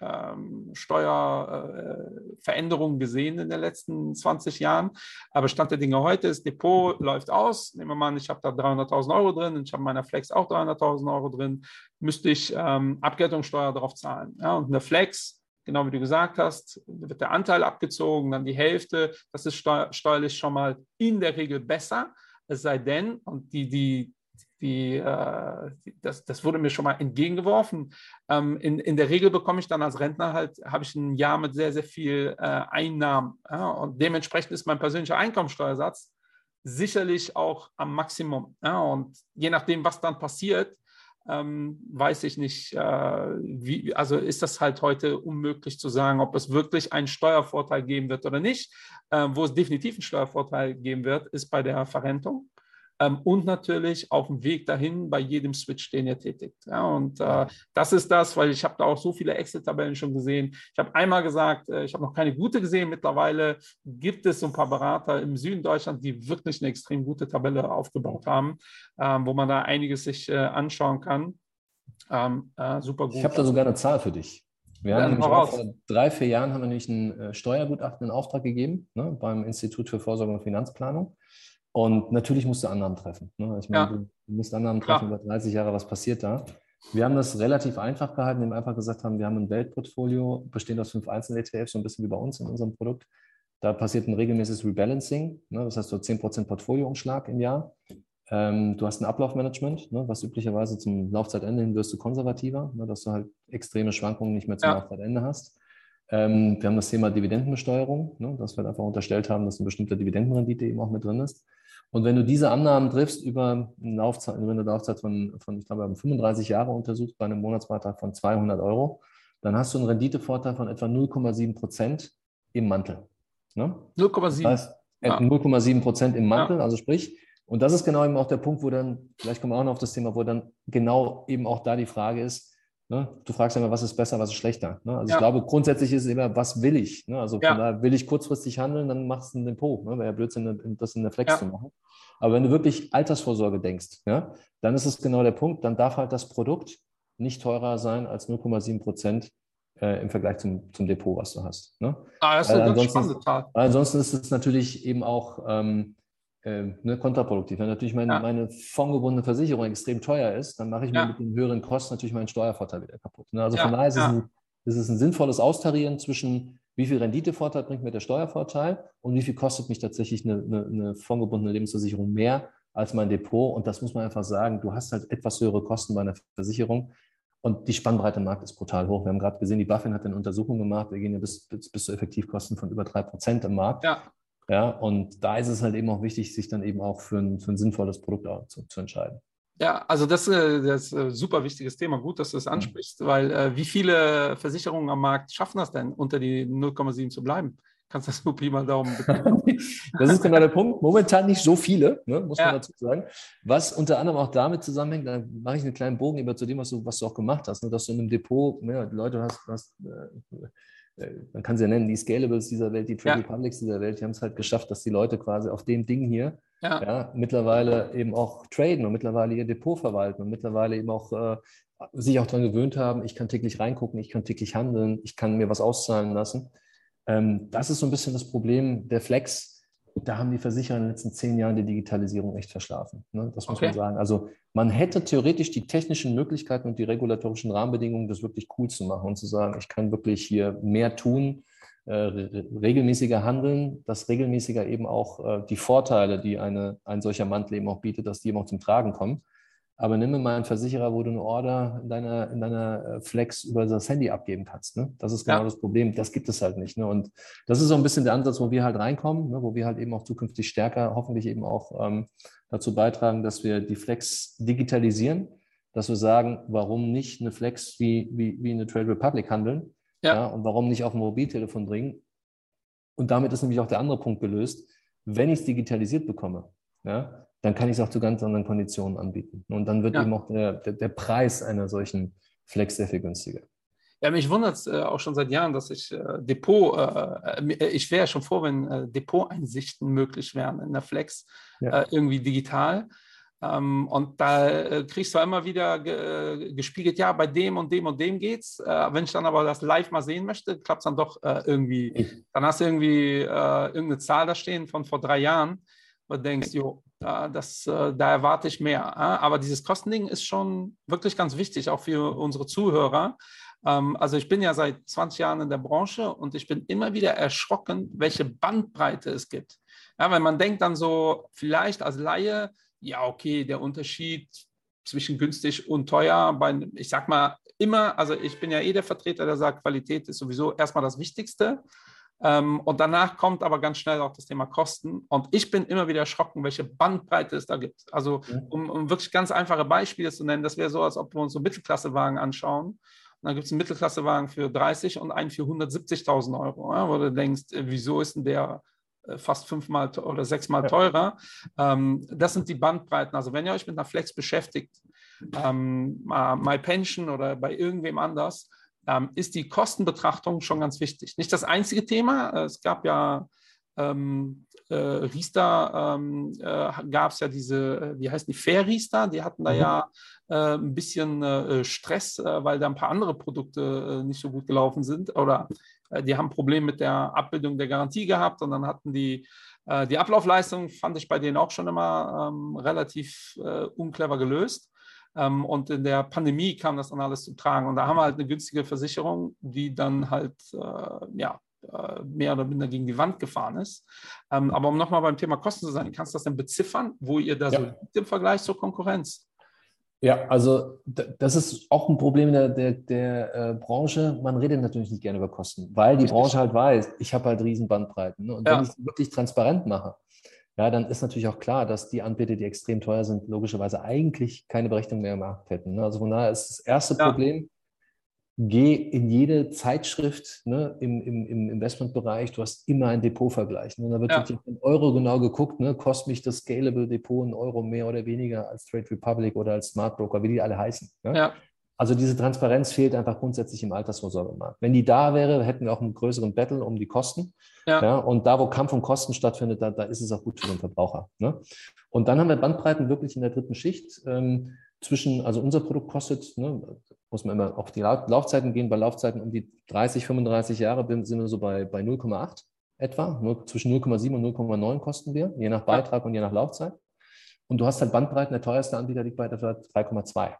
ähm, Steuerveränderungen gesehen in den letzten 20 Jahren. Aber Stand der Dinge heute ist, Depot läuft aus. Nehmen wir mal an, ich habe da 300.000 Euro drin und ich habe in meiner Flex auch 300.000 Euro drin, müsste ich ähm, Abgeltungssteuer darauf zahlen. Ja, und eine Flex genau wie du gesagt hast, wird der Anteil abgezogen, dann die Hälfte. Das ist steuerlich schon mal in der Regel besser. Es sei denn, und die, die, die, äh, das, das wurde mir schon mal entgegengeworfen. Ähm, in, in der Regel bekomme ich dann als Rentner halt, habe ich ein Jahr mit sehr, sehr viel äh, Einnahmen. Ja, und dementsprechend ist mein persönlicher Einkommensteuersatz sicherlich auch am Maximum. Ja, und je nachdem, was dann passiert, ähm, weiß ich nicht, äh, wie, also ist das halt heute unmöglich zu sagen, ob es wirklich einen Steuervorteil geben wird oder nicht. Äh, wo es definitiv einen Steuervorteil geben wird, ist bei der Verrentung ähm, und natürlich auf dem Weg dahin bei jedem Switch, den ihr tätigt. Ja, und äh, das ist das, weil ich habe da auch so viele Excel-Tabellen schon gesehen. Ich habe einmal gesagt, äh, ich habe noch keine gute gesehen. Mittlerweile gibt es so ein paar Berater im Süden Deutschlands, die wirklich eine extrem gute Tabelle aufgebaut haben, ähm, wo man da einiges sich äh, anschauen kann. Ähm, äh, super gut. Ich habe da sogar eine Zahl für dich. Wir haben nämlich auch vor drei, vier Jahren haben wir nämlich ein äh, Steuergutachten in Auftrag gegeben ne, beim Institut für Vorsorge und Finanzplanung. Und natürlich musst du Annahmen treffen. Ne? Ich meine, ja. du musst Annahmen treffen über 30 Jahre, was passiert da? Wir haben das relativ einfach gehalten, indem wir einfach gesagt haben, wir haben ein Weltportfolio, bestehend aus fünf Einzel-ETFs, so ein bisschen wie bei uns in unserem Produkt. Da passiert ein regelmäßiges Rebalancing. Ne? Das heißt, du hast 10% Portfolioumschlag im Jahr. Ähm, du hast ein Ablaufmanagement, ne? was üblicherweise zum Laufzeitende hin wirst du konservativer, ne? dass du halt extreme Schwankungen nicht mehr zum ja. Laufzeitende hast. Ähm, wir haben das Thema Dividendenbesteuerung, ne? dass wir halt einfach unterstellt haben, dass eine bestimmte Dividendenrendite eben auch mit drin ist. Und wenn du diese Annahmen triffst über eine Laufzeit, über eine Laufzeit von, von, ich glaube, wir haben 35 Jahre untersucht bei einem Monatsbeitrag von 200 Euro, dann hast du einen Renditevorteil von etwa 0,7 Prozent im Mantel. Ne? 0,7. Das heißt, ja. 0,7 Prozent im Mantel, ja. also sprich, und das ist genau eben auch der Punkt, wo dann, vielleicht kommen wir auch noch auf das Thema, wo dann genau eben auch da die Frage ist, Ne? Du fragst immer, was ist besser, was ist schlechter. Ne? Also ja. ich glaube, grundsätzlich ist es immer, was will ich? Ne? Also ja. daher will ich kurzfristig handeln, dann machst du ein Depot. Ne? Wäre ja Blödsinn, das in der Flex ja. zu machen. Aber wenn du wirklich Altersvorsorge denkst, ja, dann ist es genau der Punkt, dann darf halt das Produkt nicht teurer sein als 0,7 Prozent äh, im Vergleich zum, zum Depot, was du hast. Ne? Ah, das ist eine ganz spannende Zahl. Ansonsten ist es natürlich eben auch ähm, äh, ne, kontraproduktiv. Wenn natürlich meine, ja. meine fondgebundene Versicherung extrem teuer ist, dann mache ich ja. mir mit den höheren Kosten natürlich meinen Steuervorteil wieder kaputt. Ne? Also ja. von daher ist es, ein, ist es ein sinnvolles Austarieren zwischen wie viel Renditevorteil bringt mir der Steuervorteil und wie viel kostet mich tatsächlich eine, eine, eine fondgebundene Lebensversicherung mehr als mein Depot. Und das muss man einfach sagen, du hast halt etwas höhere Kosten bei einer Versicherung. Und die Spannbreite im Markt ist brutal hoch. Wir haben gerade gesehen, die Buffin hat eine Untersuchung gemacht. Wir gehen ja bis, bis, bis zu Effektivkosten von über drei Prozent im Markt. Ja. Ja, und da ist es halt eben auch wichtig, sich dann eben auch für ein, für ein sinnvolles Produkt zu, zu entscheiden. Ja, also das, äh, das ist ein super wichtiges Thema. Gut, dass du es das ansprichst, mhm. weil äh, wie viele Versicherungen am Markt schaffen das denn, unter die 0,7 zu bleiben? Kannst du das nur Pi mal Daumen Das ist genau der Punkt. Momentan nicht so viele, ne, muss ja. man dazu sagen. Was unter anderem auch damit zusammenhängt, da mache ich einen kleinen Bogen über zu dem, was du, was du auch gemacht hast, ne, dass du in einem Depot ja, Leute hast, hast äh, äh, man kann sie ja nennen, die Scalables dieser Welt, die Trade ja. Republics dieser Welt, die haben es halt geschafft, dass die Leute quasi auf dem Ding hier ja. ja. mittlerweile eben auch traden und mittlerweile ihr Depot verwalten und mittlerweile eben auch äh, sich auch daran gewöhnt haben, ich kann täglich reingucken, ich kann täglich handeln, ich kann mir was auszahlen lassen. Ähm, das ist so ein bisschen das Problem der Flex, da haben die Versicherer in den letzten zehn Jahren die Digitalisierung echt verschlafen. Ne? Das muss okay. man sagen. Also man hätte theoretisch die technischen Möglichkeiten und die regulatorischen Rahmenbedingungen, das wirklich cool zu machen und zu sagen, ich kann wirklich hier mehr tun, äh, regelmäßiger handeln, dass regelmäßiger eben auch äh, die Vorteile, die eine, ein solcher Mantel eben auch bietet, dass die eben auch zum Tragen kommen. Aber nimm mal einen Versicherer, wo du eine Order in deiner, in deiner äh, Flex über das Handy abgeben kannst. Ne? Das ist genau ja. das Problem. Das gibt es halt nicht. Ne? Und das ist so ein bisschen der Ansatz, wo wir halt reinkommen, ne? wo wir halt eben auch zukünftig stärker, hoffentlich eben auch ähm, dazu beitragen, dass wir die Flex digitalisieren, dass wir sagen, warum nicht eine Flex wie, wie, wie eine Trade Republic handeln ja. ja. und warum nicht auf ein Mobiltelefon bringen. Und damit ist nämlich auch der andere Punkt gelöst. Wenn ich es digitalisiert bekomme, ja, dann kann ich es auch zu ganz anderen Konditionen anbieten. Und dann wird ja. eben auch der, der, der Preis einer solchen Flex sehr viel günstiger. Ja, mich wundert es äh, auch schon seit Jahren, dass ich äh, Depot, äh, äh ich wäre ja schon froh, wenn äh, Depoteinsichten möglich wären in der Flex, ja. Äh, irgendwie digital. Ähm, und da kriegst du immer wieder ge gespiegelt, ja, bei dem und dem und dem geht's. wenn ich dann aber das live mal sehen möchte, klappt es dann doch irgendwie. Dann hast du irgendwie irgendeine Zahl da stehen von vor drei Jahren und denkst, jo, das, da erwarte ich mehr. Aber dieses Kostending ist schon wirklich ganz wichtig, auch für unsere Zuhörer. Ähm, also ich bin ja seit 20 Jahren in der Branche und ich bin immer wieder erschrocken, welche Bandbreite es gibt. Ja, weil man denkt dann so, vielleicht als Laie, ja, okay, der Unterschied zwischen günstig und teuer, bei, ich sag mal immer, also ich bin ja eh der Vertreter, der sagt, Qualität ist sowieso erstmal das Wichtigste. Ähm, und danach kommt aber ganz schnell auch das Thema Kosten. Und ich bin immer wieder erschrocken, welche Bandbreite es da gibt. Also, um, um wirklich ganz einfache Beispiele zu nennen, das wäre so, als ob wir uns so Mittelklassewagen anschauen dann gibt es einen Mittelklassewagen für 30 und einen für 170.000 Euro, ja, wo du denkst, äh, wieso ist denn der äh, fast fünfmal oder sechsmal teurer? Ähm, das sind die Bandbreiten. Also wenn ihr euch mit einer Flex beschäftigt, ähm, MyPension oder bei irgendwem anders, ähm, ist die Kostenbetrachtung schon ganz wichtig. Nicht das einzige Thema. Es gab ja ähm, äh, Riester ähm, äh, gab es ja diese, äh, wie heißen die, Fair Riester, die hatten da mhm. ja äh, ein bisschen äh, Stress, äh, weil da ein paar andere Produkte nicht so gut gelaufen sind oder die haben ein Problem mit der Abbildung der Garantie gehabt und dann hatten die die Ablaufleistung, fand ich bei denen auch schon immer ähm, relativ unclever gelöst. Ähm, und in der Pandemie kam das dann alles zu tragen. Und da haben wir halt eine günstige Versicherung, die dann halt ja, äh, mehr oder minder gegen die Wand gefahren ist. Ähm, aber um nochmal beim Thema Kosten zu sein, kannst du das denn beziffern, wo ihr da ja. so liegt im Vergleich zur Konkurrenz? Ja, also das ist auch ein Problem der, der, der äh, Branche. Man redet natürlich nicht gerne über Kosten, weil die Branche halt weiß, ich habe halt riesen Bandbreiten. Ne? Und ja. wenn ich es wirklich transparent mache, ja, dann ist natürlich auch klar, dass die Anbieter, die extrem teuer sind, logischerweise eigentlich keine Berechnung mehr im Markt hätten. Ne? Also von daher ist das erste ja. Problem, geh in jede Zeitschrift ne, im, im, im Investmentbereich, du hast immer ein Depotvergleich. Ne? Da wird ja. in Euro genau geguckt, ne, kostet mich das Scalable Depot ein Euro mehr oder weniger als Trade Republic oder als Smart Broker, wie die alle heißen. Ne? Ja. Also diese Transparenz fehlt einfach grundsätzlich im Altersvorsorgemarkt. Wenn die da wäre, hätten wir auch einen größeren Battle um die Kosten. Ja. ja und da, wo Kampf um Kosten stattfindet, da, da ist es auch gut für den Verbraucher. Ne? Und dann haben wir Bandbreiten wirklich in der dritten Schicht. Ähm, zwischen, also unser Produkt kostet, ne, muss man immer auf die Laufzeiten gehen, bei Laufzeiten um die 30, 35 Jahre sind wir so bei, bei 0,8 etwa, nur zwischen 0,7 und 0,9 kosten wir, je nach Beitrag und je nach Laufzeit. Und du hast halt Bandbreiten, der teuerste Anbieter liegt bei etwa 3,2.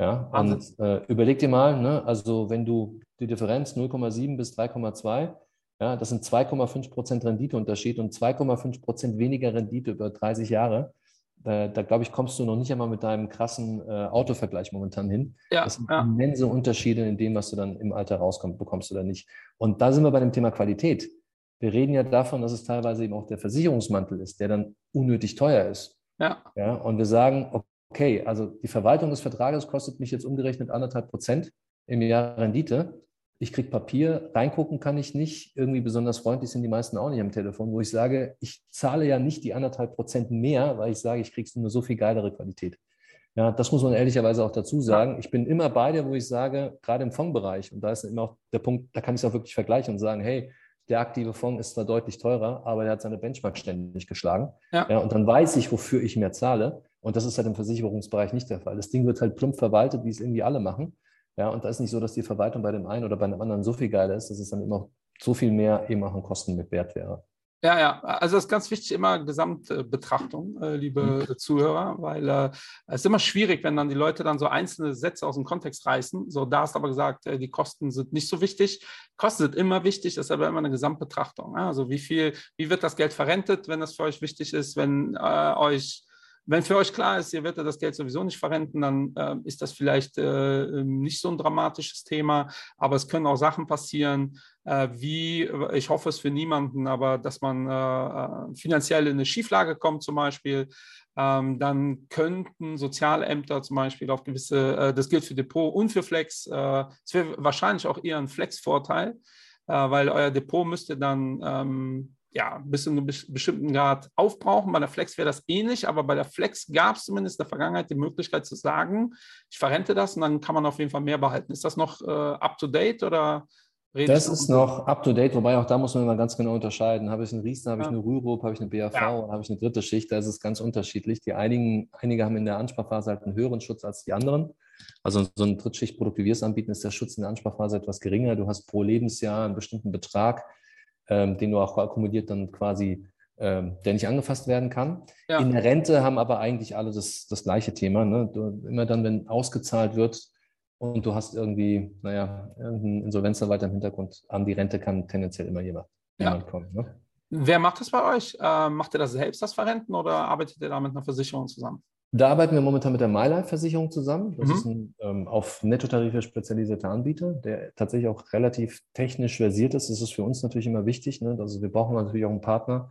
Ja, und äh, überleg dir mal, ne, also wenn du die Differenz 0,7 bis 3,2, ja, das sind 2,5 Prozent Renditeunterschied und 2,5 Prozent weniger Rendite über 30 Jahre da, da glaube ich, kommst du noch nicht einmal mit deinem krassen äh, Autovergleich momentan hin. Ja, das sind ja. immense Unterschiede in dem, was du dann im Alter rauskommst, bekommst oder nicht. Und da sind wir bei dem Thema Qualität. Wir reden ja davon, dass es teilweise eben auch der Versicherungsmantel ist, der dann unnötig teuer ist. Ja. ja und wir sagen, okay, also die Verwaltung des Vertrages kostet mich jetzt umgerechnet anderthalb Prozent im Jahr Rendite ich kriege Papier, reingucken kann ich nicht. Irgendwie besonders freundlich sind die meisten auch nicht am Telefon, wo ich sage, ich zahle ja nicht die anderthalb Prozent mehr, weil ich sage, ich kriegst nur so viel geilere Qualität. Ja, das muss man ehrlicherweise auch dazu sagen. Ich bin immer bei dir, wo ich sage, gerade im Fondsbereich, und da ist immer auch der Punkt, da kann ich es auch wirklich vergleichen und sagen, hey, der aktive Fonds ist zwar deutlich teurer, aber der hat seine Benchmark ständig geschlagen. Ja. ja. und dann weiß ich, wofür ich mehr zahle. Und das ist halt im Versicherungsbereich nicht der Fall. Das Ding wird halt plump verwaltet, wie es irgendwie alle machen. Ja, und da ist nicht so, dass die Verwaltung bei dem einen oder bei dem anderen so viel geiler ist, dass es dann immer so viel mehr eben auch an Kosten mit Wert wäre. Ja, ja, also das ist ganz wichtig, immer Gesamtbetrachtung, äh, liebe mhm. Zuhörer, weil äh, es ist immer schwierig, wenn dann die Leute dann so einzelne Sätze aus dem Kontext reißen. So, da hast du aber gesagt, äh, die Kosten sind nicht so wichtig. Kosten sind immer wichtig, das ist aber immer eine Gesamtbetrachtung. Also wie viel, wie wird das Geld verrentet, wenn das für euch wichtig ist, wenn äh, euch wenn für euch klar ist, ihr werdet das Geld sowieso nicht verrenten, dann äh, ist das vielleicht äh, nicht so ein dramatisches Thema, aber es können auch Sachen passieren, äh, wie, ich hoffe es für niemanden, aber dass man äh, finanziell in eine Schieflage kommt zum Beispiel, ähm, dann könnten Sozialämter zum Beispiel auf gewisse, äh, das gilt für Depot und für Flex, äh, es wäre wahrscheinlich auch eher ein Flex-Vorteil, weil euer Depot müsste dann ähm, ja, bis zu einem bestimmten Grad aufbrauchen. Bei der Flex wäre das ähnlich, aber bei der Flex gab es zumindest in der Vergangenheit die Möglichkeit zu sagen, ich verrente das und dann kann man auf jeden Fall mehr behalten. Ist das noch äh, up-to-date oder? Das ist noch up-to-date, wobei auch da muss man mal ganz genau unterscheiden. Habe ich einen Riesen, habe ja. ich eine Rürup, habe ich eine BAV, ja. habe ich eine dritte Schicht, da ist es ganz unterschiedlich. Die einigen, einige haben in der Ansparphase halt einen höheren Schutz als die anderen. Also so ein Drittschichtprodukt, wie wir es anbieten, ist der Schutz in der Ansparphase etwas geringer. Du hast pro Lebensjahr einen bestimmten Betrag, ähm, den du auch akkumuliert dann quasi, ähm, der nicht angefasst werden kann. Ja. In der Rente haben aber eigentlich alle das, das gleiche Thema. Ne? Du, immer dann, wenn ausgezahlt wird und du hast irgendwie, naja, irgendeinen Insolvenzverwalter im Hintergrund, an die Rente kann tendenziell immer jemand, ja. jemand kommen. Ne? Wer macht das bei euch? Äh, macht ihr das selbst, das Verrenten, oder arbeitet ihr da mit einer Versicherung zusammen? Da arbeiten wir momentan mit der MyLife-Versicherung zusammen. Das mhm. ist ein ähm, auf Nettotarife spezialisierter Anbieter, der tatsächlich auch relativ technisch versiert ist. Das ist für uns natürlich immer wichtig. Ne? Also wir brauchen natürlich auch einen Partner,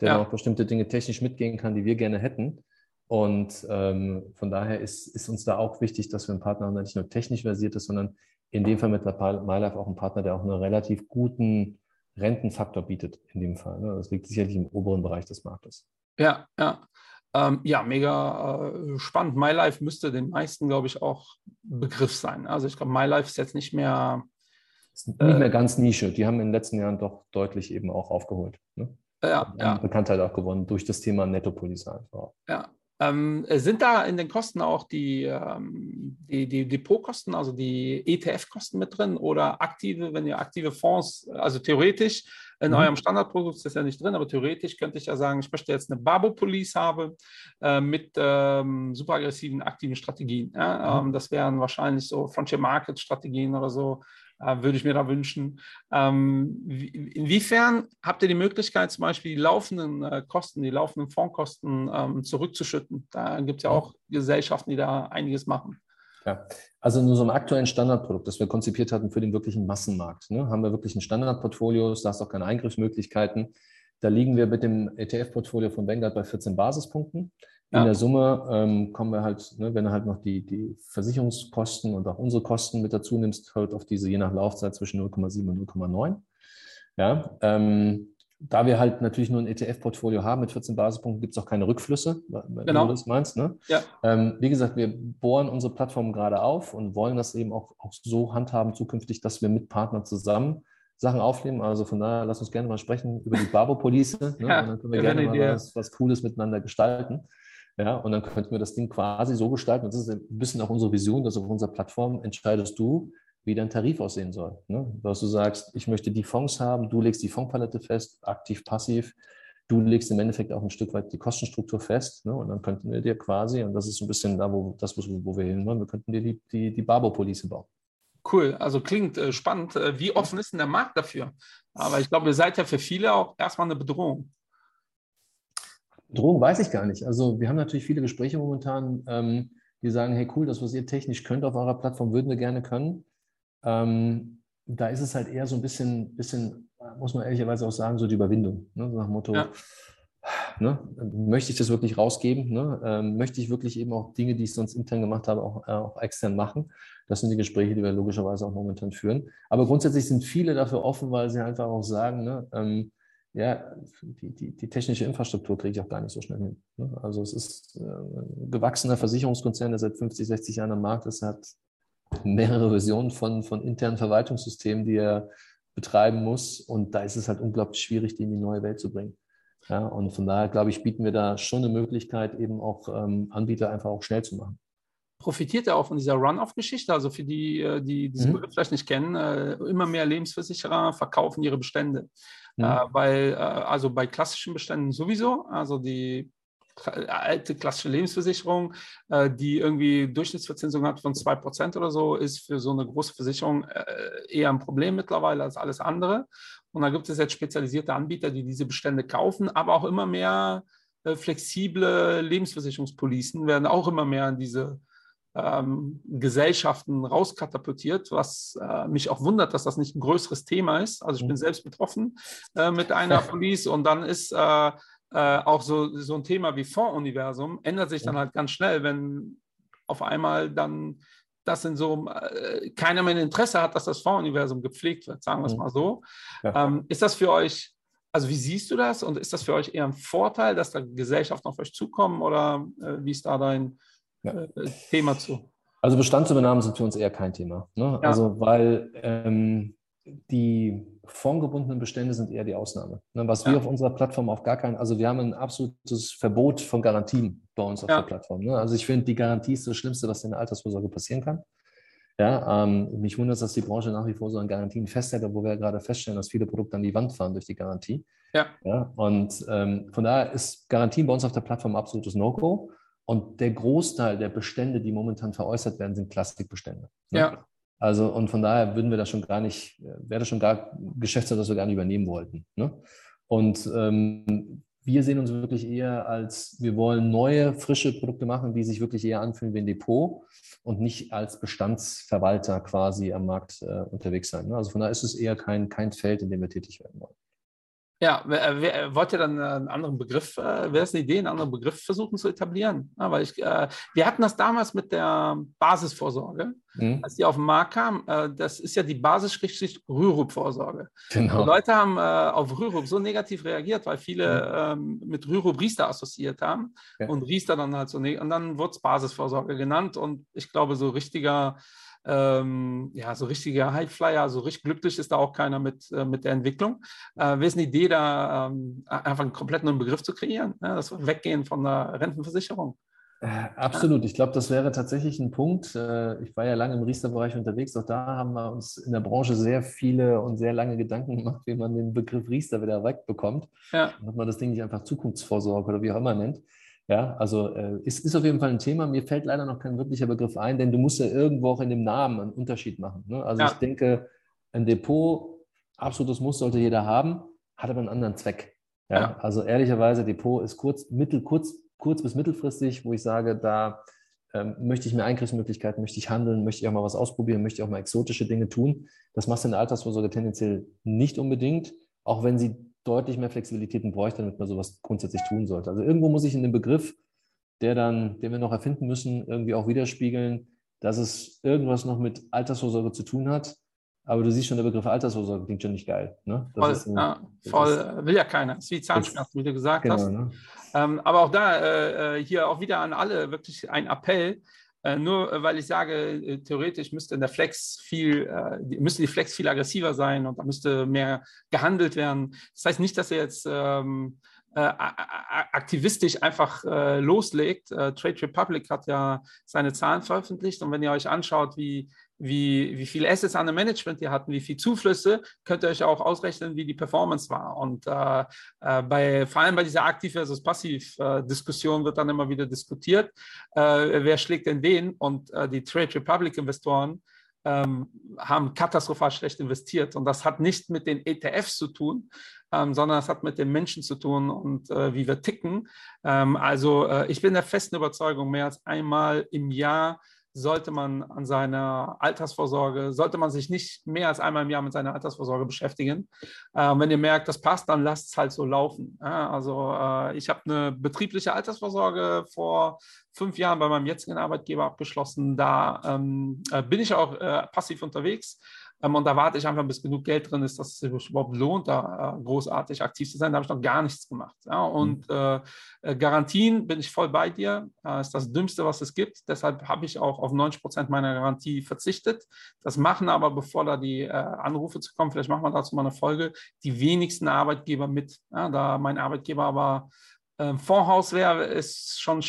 der ja. auch bestimmte Dinge technisch mitgehen kann, die wir gerne hätten. Und ähm, von daher ist, ist uns da auch wichtig, dass wir einen Partner haben, der nicht nur technisch versiert ist, sondern in dem Fall mit der MyLife auch einen Partner, der auch einen relativ guten Rentenfaktor bietet in dem Fall. Ne? Das liegt sicherlich im oberen Bereich des Marktes. Ja, ja. Ähm, ja, mega äh, spannend. MyLife müsste den meisten, glaube ich, auch Begriff sein. Also ich glaube, MyLife ist jetzt nicht mehr. Ist nicht mehr äh, ganz Nische. Die haben in den letzten Jahren doch deutlich eben auch aufgeholt. Ne? Ja, ja. Bekanntheit auch gewonnen durch das Thema Nettopolice Ja, ähm, sind da in den Kosten auch die, ähm, die, die Depotkosten, also die ETF-Kosten mit drin oder aktive, wenn ihr aktive Fonds, also theoretisch in mhm. eurem Standardprodukt ist das ja nicht drin, aber theoretisch könnte ich ja sagen, ich möchte jetzt eine Babo-Police haben äh, mit ähm, super aggressiven aktiven Strategien. Ja? Mhm. Ähm, das wären wahrscheinlich so Frontier-Market-Strategien oder so, äh, würde ich mir da wünschen. Ähm, wie, inwiefern habt ihr die Möglichkeit, zum Beispiel die laufenden äh, Kosten, die laufenden Fondskosten ähm, zurückzuschütten? Da gibt es ja auch Gesellschaften, die da einiges machen. Ja, also in unserem aktuellen Standardprodukt, das wir konzipiert hatten für den wirklichen Massenmarkt, ne, haben wir wirklich ein Standardportfolio, da hast auch keine Eingriffsmöglichkeiten. Da liegen wir mit dem ETF-Portfolio von Vanguard bei 14 Basispunkten. In ja. der Summe ähm, kommen wir halt, ne, wenn du halt noch die, die Versicherungskosten und auch unsere Kosten mit dazu nimmst, halt auf diese je nach Laufzeit zwischen 0,7 und 0,9. Ja, ähm, da wir halt natürlich nur ein ETF-Portfolio haben mit 14 Basispunkten, gibt es auch keine Rückflüsse, wenn genau. du das meinst. Ne? Ja. Ähm, wie gesagt, wir bohren unsere Plattform gerade auf und wollen das eben auch, auch so handhaben zukünftig, dass wir mit Partnern zusammen Sachen aufnehmen. Also von daher, lass uns gerne mal sprechen über die Barbo-Police. Ne? Ja, und dann können wir gerne mal was, was, Cooles miteinander gestalten. Ja, und dann könnten wir das Ding quasi so gestalten. Das ist ein bisschen auch unsere Vision, dass auf unserer Plattform entscheidest du, wie dein Tarif aussehen soll. Ne? Dass du sagst, ich möchte die Fonds haben, du legst die Fondspalette fest, aktiv, passiv. Du legst im Endeffekt auch ein Stück weit die Kostenstruktur fest. Ne? Und dann könnten wir dir quasi, und das ist ein bisschen da, wo, das, wo wir hin wollen, wir könnten dir die, die, die Barbo-Police bauen. Cool, also klingt äh, spannend. Äh, wie offen ist denn der Markt dafür? Aber ich glaube, ihr seid ja für viele auch erstmal eine Bedrohung. Bedrohung weiß ich gar nicht. Also wir haben natürlich viele Gespräche momentan, ähm, die sagen, hey cool, das, was ihr technisch könnt auf eurer Plattform, würden wir gerne können. Ähm, da ist es halt eher so ein bisschen, bisschen, muss man ehrlicherweise auch sagen, so die Überwindung. Ne? So nach dem Motto, ja. ne? möchte ich das wirklich rausgeben? Ne? Ähm, möchte ich wirklich eben auch Dinge, die ich sonst intern gemacht habe, auch, äh, auch extern machen? Das sind die Gespräche, die wir logischerweise auch momentan führen. Aber grundsätzlich sind viele dafür offen, weil sie einfach auch sagen, ne, ähm, ja, die, die, die, technische Infrastruktur kriege ich auch gar nicht so schnell hin. Ne? Also es ist äh, ein gewachsener Versicherungskonzern, der seit 50, 60 Jahren am Markt ist, hat mehrere Versionen von, von internen Verwaltungssystemen, die er betreiben muss. Und da ist es halt unglaublich schwierig, die in die neue Welt zu bringen. Ja, und von daher, glaube ich, bieten wir da schon eine Möglichkeit, eben auch ähm, Anbieter einfach auch schnell zu machen. Profitiert er auch von dieser Run-Off-Geschichte? Also für die, äh, die diesen mhm. Begriff vielleicht nicht kennen, äh, immer mehr Lebensversicherer verkaufen ihre Bestände. Mhm. Äh, weil, äh, also bei klassischen Beständen sowieso, also die alte klassische Lebensversicherung, äh, die irgendwie Durchschnittsverzinsung hat von 2% oder so, ist für so eine große Versicherung äh, eher ein Problem mittlerweile als alles andere. Und da gibt es jetzt spezialisierte Anbieter, die diese Bestände kaufen, aber auch immer mehr äh, flexible Lebensversicherungspolicen werden auch immer mehr in diese ähm, Gesellschaften rauskatapultiert, was äh, mich auch wundert, dass das nicht ein größeres Thema ist. Also ich bin mhm. selbst betroffen äh, mit einer Police und dann ist äh, äh, auch so, so ein Thema wie Fondsuniversum, ändert sich dann halt ganz schnell, wenn auf einmal dann das in so äh, keiner mehr ein Interesse hat, dass das Fondsuniversum gepflegt wird, sagen wir es mhm. mal so. Ja. Ähm, ist das für euch also wie siehst du das und ist das für euch eher ein Vorteil, dass da Gesellschaften auf euch zukommen oder äh, wie ist da dein ja. äh, Thema zu? Also Bestandsübernahmen sind für uns eher kein Thema. Ne? Ja. Also weil ähm, die fondgebundenen Bestände sind eher die Ausnahme. Ne? Was ja. wir auf unserer Plattform auf gar keinen, also wir haben ein absolutes Verbot von Garantien bei uns auf der Plattform. Ne? Also ich finde, die Garantie ist das Schlimmste, was in der Altersvorsorge passieren kann. Ja, ähm, mich wundert es, dass die Branche nach wie vor so an Garantien festhält, obwohl wir ja gerade feststellen, dass viele Produkte an die Wand fahren durch die Garantie. Ja. ja und ähm, von daher ist Garantien bei uns auf der Plattform absolutes No-Go. Und der Großteil der Bestände, die momentan veräußert werden, sind Klassikbestände. Ne? Ja. Also, und von daher würden wir das schon gar nicht, wäre das schon gar Geschäftsführer, das wir gar nicht übernehmen wollten. Ne? Und ähm, wir sehen uns wirklich eher als, wir wollen neue, frische Produkte machen, die sich wirklich eher anfühlen wie ein Depot und nicht als Bestandsverwalter quasi am Markt äh, unterwegs sein. Ne? Also von daher ist es eher kein, kein Feld, in dem wir tätig werden wollen. Ja, wer, wer, wollt ihr dann einen anderen Begriff, äh, wäre es eine Idee, einen anderen Begriff versuchen zu etablieren? Ja, weil ich, äh, wir hatten das damals mit der Basisvorsorge, mhm. als die auf den Markt kam. Äh, das ist ja die Basis-Rürup-Vorsorge. Genau. Die Leute haben äh, auf Rürup so negativ reagiert, weil viele mhm. ähm, mit Rürup Riester assoziiert haben ja. und Riester dann halt so, und dann wurde es Basisvorsorge genannt und ich glaube, so richtiger ähm, ja, so richtiger Highflyer, so richtig glücklich ist da auch keiner mit, äh, mit der Entwicklung. Äh, Wäre es eine Idee, da ähm, einfach einen komplett neuen Begriff zu kreieren, ja, das Weggehen von der Rentenversicherung? Äh, absolut. Ich glaube, das wäre tatsächlich ein Punkt. Äh, ich war ja lange im Riester-Bereich unterwegs. Auch da haben wir uns in der Branche sehr viele und sehr lange Gedanken gemacht, wie man den Begriff Riester wieder wegbekommt. Ja. Dass man das Ding nicht einfach Zukunftsvorsorge oder wie auch immer nennt. Ja, also äh, es ist auf jeden Fall ein Thema. Mir fällt leider noch kein wirklicher Begriff ein, denn du musst ja irgendwo auch in dem Namen einen Unterschied machen. Ne? Also ja. ich denke, ein Depot, absolutes Muss sollte jeder haben, hat aber einen anderen Zweck. Ja? ja. Also ehrlicherweise, Depot ist kurz, mittel, kurz, kurz bis mittelfristig, wo ich sage, da ähm, möchte ich mehr Eingriffsmöglichkeiten, möchte ich handeln, möchte ich auch mal was ausprobieren, möchte ich auch mal exotische Dinge tun. Das machst du in der Altersvorsorge tendenziell nicht unbedingt, auch wenn sie deutlich mehr Flexibilitäten bräuchte, damit man sowas grundsätzlich tun sollte. Also irgendwo muss ich in dem Begriff, der dann, den wir noch erfinden müssen, irgendwie auch widerspiegeln, dass es irgendwas noch mit Altersvorsorge zu tun hat. Aber du siehst schon, der Begriff Altersvorsorge klingt schon nicht geil. Ne? voll, ein, ja, voll ist, will ja keiner. Das ist wie Zahnschmerzen, wie du gesagt genau, hast. Ne? Ähm, aber auch da, äh, äh, hier auch wieder an alle wirklich ein Appell. Äh, nur äh, weil ich sage, äh, theoretisch müsste in der Flex viel, müsste die Flex viel aggressiver sein und da müsste mehr gehandelt werden. Das heißt nicht, dass er jetzt ähm, aktivistisch einfach loslegt. Trade Republic hat ja seine Zahlen veröffentlicht und wenn ihr euch anschaut, wie wie, wie viele Assets an Management ihr hatten, wie viele Zuflüsse, könnt ihr euch auch ausrechnen, wie die Performance war. Und äh, äh, bei, vor allem bei dieser Aktiv- versus Passiv-Diskussion äh, wird dann immer wieder diskutiert, äh, wer schlägt denn wen. Und die Trade Republic-Investoren ähm, haben katastrophal schlecht investiert. Und das hat nicht mit den ETFs zu tun, ähm, sondern es hat mit den Menschen zu tun und wie wir ticken. Ähm, also ich bin der festen Überzeugung, mehr als einmal im Jahr sollte man an seiner Altersvorsorge, sollte man sich nicht mehr als einmal im Jahr mit seiner Altersvorsorge beschäftigen. Äh, wenn ihr merkt, das passt, dann lasst es halt so laufen. Ja, also äh, ich habe eine betriebliche Altersvorsorge vor fünf Jahren bei meinem jetzigen Arbeitgeber abgeschlossen. Da ähm, äh, bin ich auch äh, passiv unterwegs. Ähm, und da warte ich einfach, bis genug Geld drin ist, dass es sich überhaupt lohnt, da äh, großartig aktiv zu sein. Da habe ich noch gar nichts gemacht. Ja? Und mhm. äh, äh Garantien bin ich voll bei dir. Äh, ist das Dümmste, was es gibt. Deshalb habe ich auch auf 90 Prozent meiner Garantie verzichtet. Das machen aber, bevor da die äh, Anrufe zu kommen, vielleicht machen wir dazu mal eine Folge, die wenigsten Arbeitgeber mit. Ja? Da mein Arbeitgeber aber ähm, Fondshaus wäre, ist schon,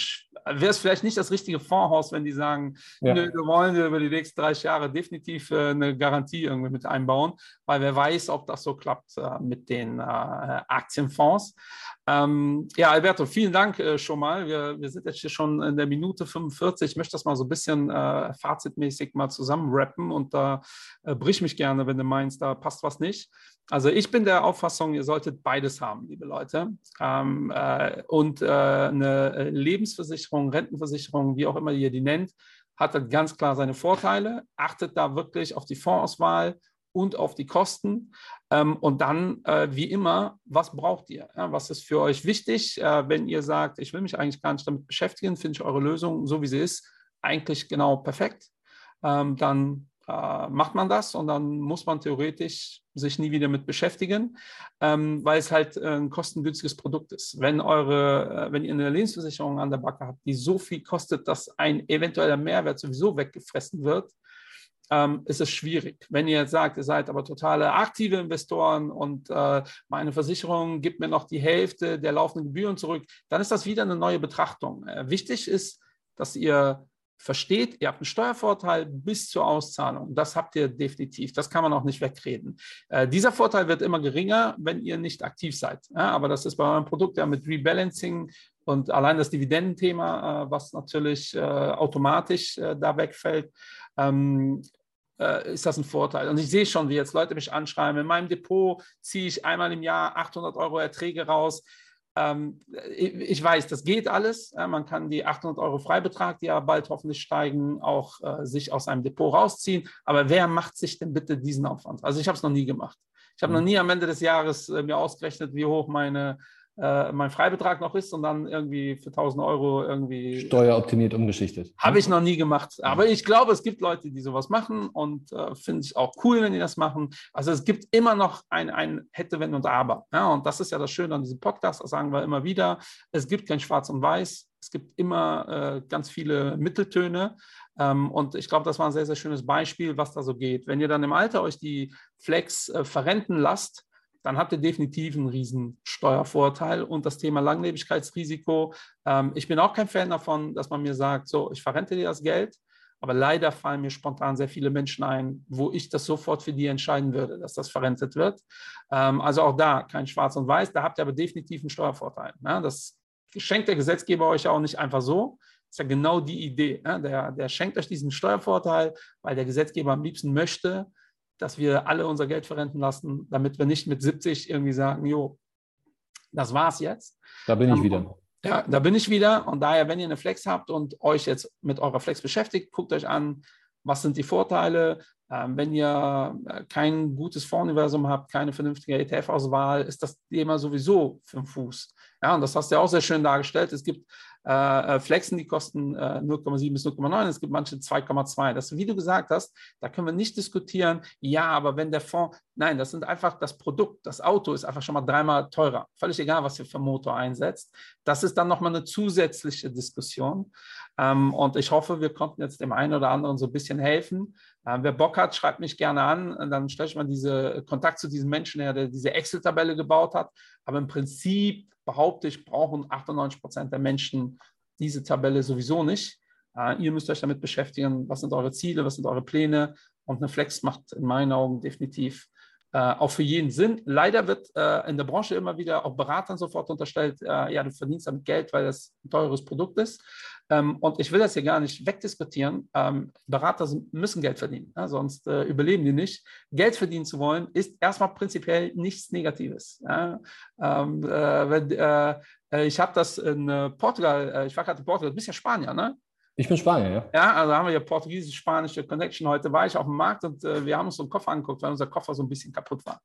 wäre es vielleicht nicht das richtige Fondshaus, wenn die sagen, ja. nö, wir wollen über die nächsten 30 Jahre definitiv äh, eine Garantie irgendwie mit einbauen, weil wer weiß, ob das so klappt äh, mit den äh, Aktienfonds. Ähm, ja, Alberto, vielen Dank äh, schon mal. Wir, wir, sind jetzt hier schon in der Minute 45. Ich möchte das mal so ein bisschen äh, fazitmäßig mal zusammenrappen und da äh, brich mich gerne, wenn du meinst, da passt was nicht. Also ich bin der Auffassung, ihr solltet beides haben, liebe Leute. Ähm, äh, und äh, eine Lebensversicherung, Rentenversicherung, wie auch immer ihr die nennt, hat ganz klar seine Vorteile. Achtet da wirklich auf die Fondsauswahl und auf die Kosten. Ähm, und dann, äh, wie immer, was braucht ihr? Ja, was ist für euch wichtig? Äh, wenn ihr sagt, ich will mich eigentlich gar nicht damit beschäftigen, finde ich eure Lösung, so wie sie ist, eigentlich genau perfekt. Ähm, dann äh, macht man das und dann muss man theoretisch sich nie wieder mit beschäftigen, ähm, weil es halt äh, ein kostengünstiges Produkt ist. Wenn eure, äh, wenn ihr eine Lebensversicherung an der Backe habt, die so viel kostet, dass ein eventueller Mehrwert sowieso weggefressen wird, ähm, ist es schwierig. Wenn ihr jetzt sagt, ihr seid aber totale aktive Investoren und äh, meine Versicherung gibt mir noch die Hälfte der laufenden Gebühren zurück, dann ist das wieder eine neue Betrachtung. Äh, wichtig ist, dass ihr versteht, ihr habt einen Steuervorteil bis zur Auszahlung. Das habt ihr definitiv. Das kann man auch nicht wegreden. Äh, dieser Vorteil wird immer geringer, wenn ihr nicht aktiv seid. Ja, aber das ist bei eurem Produkt ja mit Rebalancing und allein das Dividendenthema, äh, was natürlich äh, automatisch äh, da wegfällt, ähm, äh, ist das ein Vorteil. Und ich sehe schon, wie jetzt Leute mich anschreiben, in meinem Depot ziehe ich einmal im Jahr 800 Euro Erträge raus ähm, ich weiß, das geht alles. man kann die 800 Euro Freibetrag, die ja bald hoffentlich steigen, auch äh, sich aus einem Depot rausziehen. Aber wer macht sich denn bitte diesen Aufwand? Also ich habe es noch nie gemacht. Ich habe mhm. noch nie am Ende des Jahres äh, mir ausgerechnet, wie hoch meine äh, mein Freibetrag noch ist und dann irgendwie für 1000 Euro irgendwie. Steueroptimiert umgeschichtet. Habe ich noch nie gemacht. Aber ich glaube, es gibt Leute, die sowas machen und äh, finde ich auch cool, wenn die das machen. Also es gibt immer noch ein, ein Hätte, Wenn und Aber. Ja, und das ist ja das Schöne an diesem Podcast, das sagen wir immer wieder. Es gibt kein Schwarz und Weiß. Es gibt immer äh, ganz viele Mitteltöne. Ähm, und ich glaube, das war ein sehr, sehr schönes Beispiel, was da so geht. Wenn ihr dann im Alter euch die Flex äh, verrenten lasst, dann habt ihr definitiv einen riesen Steuervorteil. Und das Thema Langlebigkeitsrisiko, ähm, ich bin auch kein Fan davon, dass man mir sagt, so, ich verrente dir das Geld, aber leider fallen mir spontan sehr viele Menschen ein, wo ich das sofort für die entscheiden würde, dass das verrentet wird. Ähm, also auch da kein Schwarz und Weiß, da habt ihr aber definitiv einen Steuervorteil. Ne? Das schenkt der Gesetzgeber euch auch nicht einfach so. Das ist ja genau die Idee. Ne? Der, der schenkt euch diesen Steuervorteil, weil der Gesetzgeber am liebsten möchte, dass wir alle unser Geld verrenten lassen, damit wir nicht mit 70 irgendwie sagen, jo, das war's jetzt. Da bin ich wieder. Ja, da bin ich wieder. Und daher, wenn ihr eine Flex habt und euch jetzt mit eurer Flex beschäftigt, guckt euch an, was sind die Vorteile. Ähm, wenn ihr äh, kein gutes Fondsuniversum habt, keine vernünftige ETF-Auswahl, ist das Thema sowieso für den Fuß. Ja, und das hast du ja auch sehr schön dargestellt. Es gibt äh, äh, Flexen, die kosten äh, 0,7 bis 0,9. Es gibt manche 2,2. Das, wie du gesagt hast, da können wir nicht diskutieren. Ja, aber wenn der Fonds, nein, das sind einfach das Produkt, das Auto ist einfach schon mal dreimal teurer. Völlig egal, was ihr für Motor einsetzt. Das ist dann nochmal eine zusätzliche Diskussion. Ähm, und ich hoffe, wir konnten jetzt dem einen oder anderen so ein bisschen helfen. Äh, wer Bock hat, schreibt mich gerne an. Dann stelle ich mal diese Kontakt zu diesem Menschen her, der diese Excel-Tabelle gebaut hat. Aber im Prinzip behaupte ich, brauchen 98 Prozent der Menschen diese Tabelle sowieso nicht. Äh, ihr müsst euch damit beschäftigen, was sind eure Ziele, was sind eure Pläne. Und eine Flex macht in meinen Augen definitiv äh, auch für jeden Sinn. Leider wird äh, in der Branche immer wieder auch Beratern sofort unterstellt, äh, ja, du verdienst damit Geld, weil das ein teures Produkt ist. Ähm, und ich will das hier gar nicht wegdiskutieren. Ähm, Berater müssen Geld verdienen, ja, sonst äh, überleben die nicht. Geld verdienen zu wollen, ist erstmal prinzipiell nichts Negatives. Ja. Ähm, äh, wenn, äh, äh ich habe das in äh, Portugal, äh, ich war gerade in Portugal, du bist ja Spanier, ne? Ich bin Spanier, ja. Ja, also haben wir ja portugiesisch-spanische Connection. Heute war ich auf dem Markt und wir haben uns so einen Koffer angeguckt, weil unser Koffer so ein bisschen kaputt war.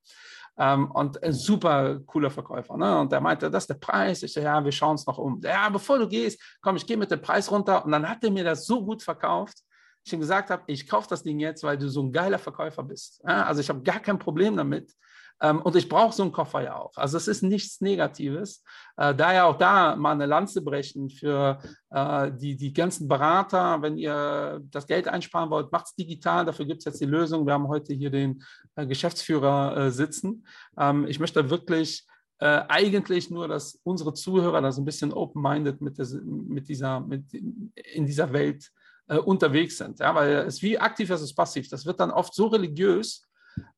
Ähm, und ein super cooler Verkäufer. Ne? Und der meinte, das ist der Preis. Ich so, ja, wir schauen uns noch um. Ja, bevor du gehst, komm, ich gehe mit dem Preis runter. Und dann hat er mir das so gut verkauft, ich ihm gesagt habe, ich kaufe das Ding jetzt, weil du so ein geiler Verkäufer bist. Ja? Also ich habe gar kein Problem damit, und ich brauche so einen Koffer ja auch. Also es ist nichts Negatives. Äh, daher auch da mal eine Lanze brechen für äh, die, die ganzen Berater. Wenn ihr das Geld einsparen wollt, macht es digital. Dafür gibt es jetzt die Lösung. Wir haben heute hier den äh, Geschäftsführer sitzen. Ähm, ich möchte wirklich äh, eigentlich nur, dass unsere Zuhörer da so ein bisschen open-minded mit, mit, dieser, mit in dieser Welt äh, unterwegs sind. Ja, weil es wie aktiv versus passiv. Das wird dann oft so religiös,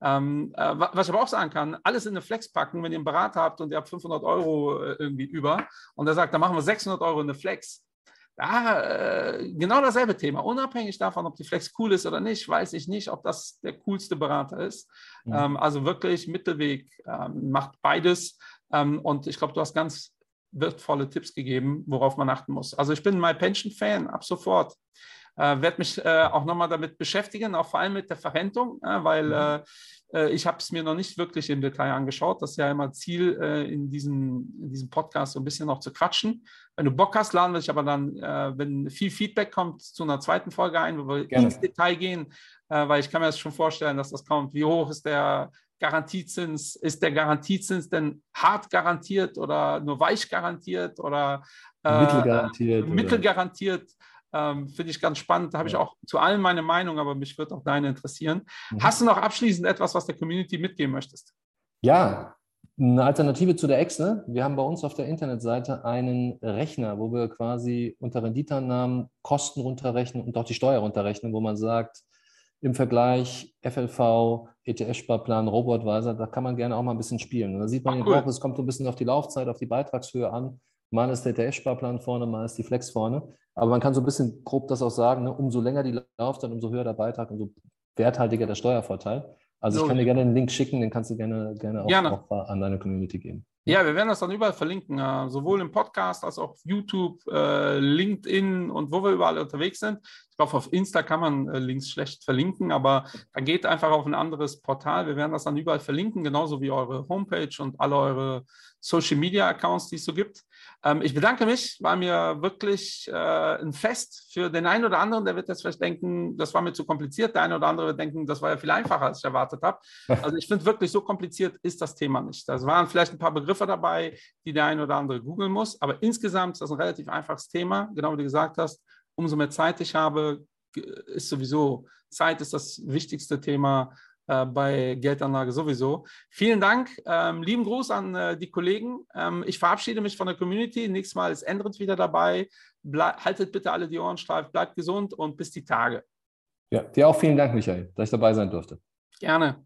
ähm, äh, was ich aber auch sagen kann, alles in eine Flex packen, wenn ihr einen Berater habt und ihr habt 500 Euro äh, irgendwie über und er sagt, dann machen wir 600 Euro in eine Flex. Ja, äh, genau dasselbe Thema. Unabhängig davon, ob die Flex cool ist oder nicht, weiß ich nicht, ob das der coolste Berater ist. Mhm. Ähm, also wirklich Mittelweg, ähm, macht beides. Ähm, und ich glaube, du hast ganz wertvolle Tipps gegeben, worauf man achten muss. Also ich bin My Pension Fan ab sofort. Äh, werde mich äh, auch nochmal damit beschäftigen, auch vor allem mit der Verrentung, äh, weil mhm. Äh, äh, ich habe es mir noch nicht wirklich im Detail angeschaut. Das ist ja immer Ziel äh, in, diesem, in diesem Podcast, so ein bisschen noch zu quatschen. Wenn du Bock hast, laden wir dich aber dann, wenn viel Feedback kommt, zu einer zweiten Folge ein, wo wir Gerne. ins Detail gehen, weil ich kann mir das schon vorstellen, dass das kommt. Wie hoch ist der Garantiezins? Ist der Garantiezins denn hart garantiert oder nur weich garantiert oder mittelgarantiert? Mittelgarantiert. Ähm, Finde ich ganz spannend. Da habe ich auch zu allen meine Meinung, aber mich wird auch deine interessieren. Mhm. Hast du noch abschließend etwas, was der Community mitgeben möchtest? Ja, eine Alternative zu der Excel. Wir haben bei uns auf der Internetseite einen Rechner, wo wir quasi unter Renditeannahmen Kosten runterrechnen und auch die Steuer runterrechnen, wo man sagt, im Vergleich FLV, ETF-Sparplan, Robotweiser, da kann man gerne auch mal ein bisschen spielen. Und da sieht man Ach, cool. auch, es kommt so ein bisschen auf die Laufzeit, auf die Beitragshöhe an. Mal ist der ETF-Sparplan vorne, mal ist die Flex vorne. Aber man kann so ein bisschen grob das auch sagen, ne? umso länger die Laufzeit, umso höher der Beitrag, umso werthaltiger der Steuervorteil. Also so. ich kann dir gerne einen Link schicken, den kannst du gerne, gerne auch, gerne. auch an deine Community geben. Ja, wir werden das dann überall verlinken, äh, sowohl im Podcast als auch auf YouTube, äh, LinkedIn und wo wir überall unterwegs sind. Ich glaube, auf Insta kann man äh, Links schlecht verlinken, aber dann geht einfach auf ein anderes Portal. Wir werden das dann überall verlinken, genauso wie eure Homepage und alle eure Social Media Accounts, die es so gibt. Ähm, ich bedanke mich, war mir wirklich äh, ein Fest für den einen oder anderen, der wird jetzt vielleicht denken, das war mir zu kompliziert. Der eine oder andere wird denken, das war ja viel einfacher, als ich erwartet habe. Also ich finde wirklich, so kompliziert ist das Thema nicht. Da waren vielleicht ein paar Begriffe dabei, die der eine oder andere googeln muss, aber insgesamt ist das ein relativ einfaches Thema, genau wie du gesagt hast. Umso mehr Zeit ich habe, ist sowieso Zeit ist das wichtigste Thema äh, bei Geldanlage sowieso. Vielen Dank. Ähm, lieben Gruß an äh, die Kollegen. Ähm, ich verabschiede mich von der Community. Nächstes Mal ist Endrit wieder dabei. Ble haltet bitte alle die Ohren steif, bleibt gesund und bis die Tage. Ja, dir auch vielen Dank, Michael, dass ich dabei sein durfte. Gerne.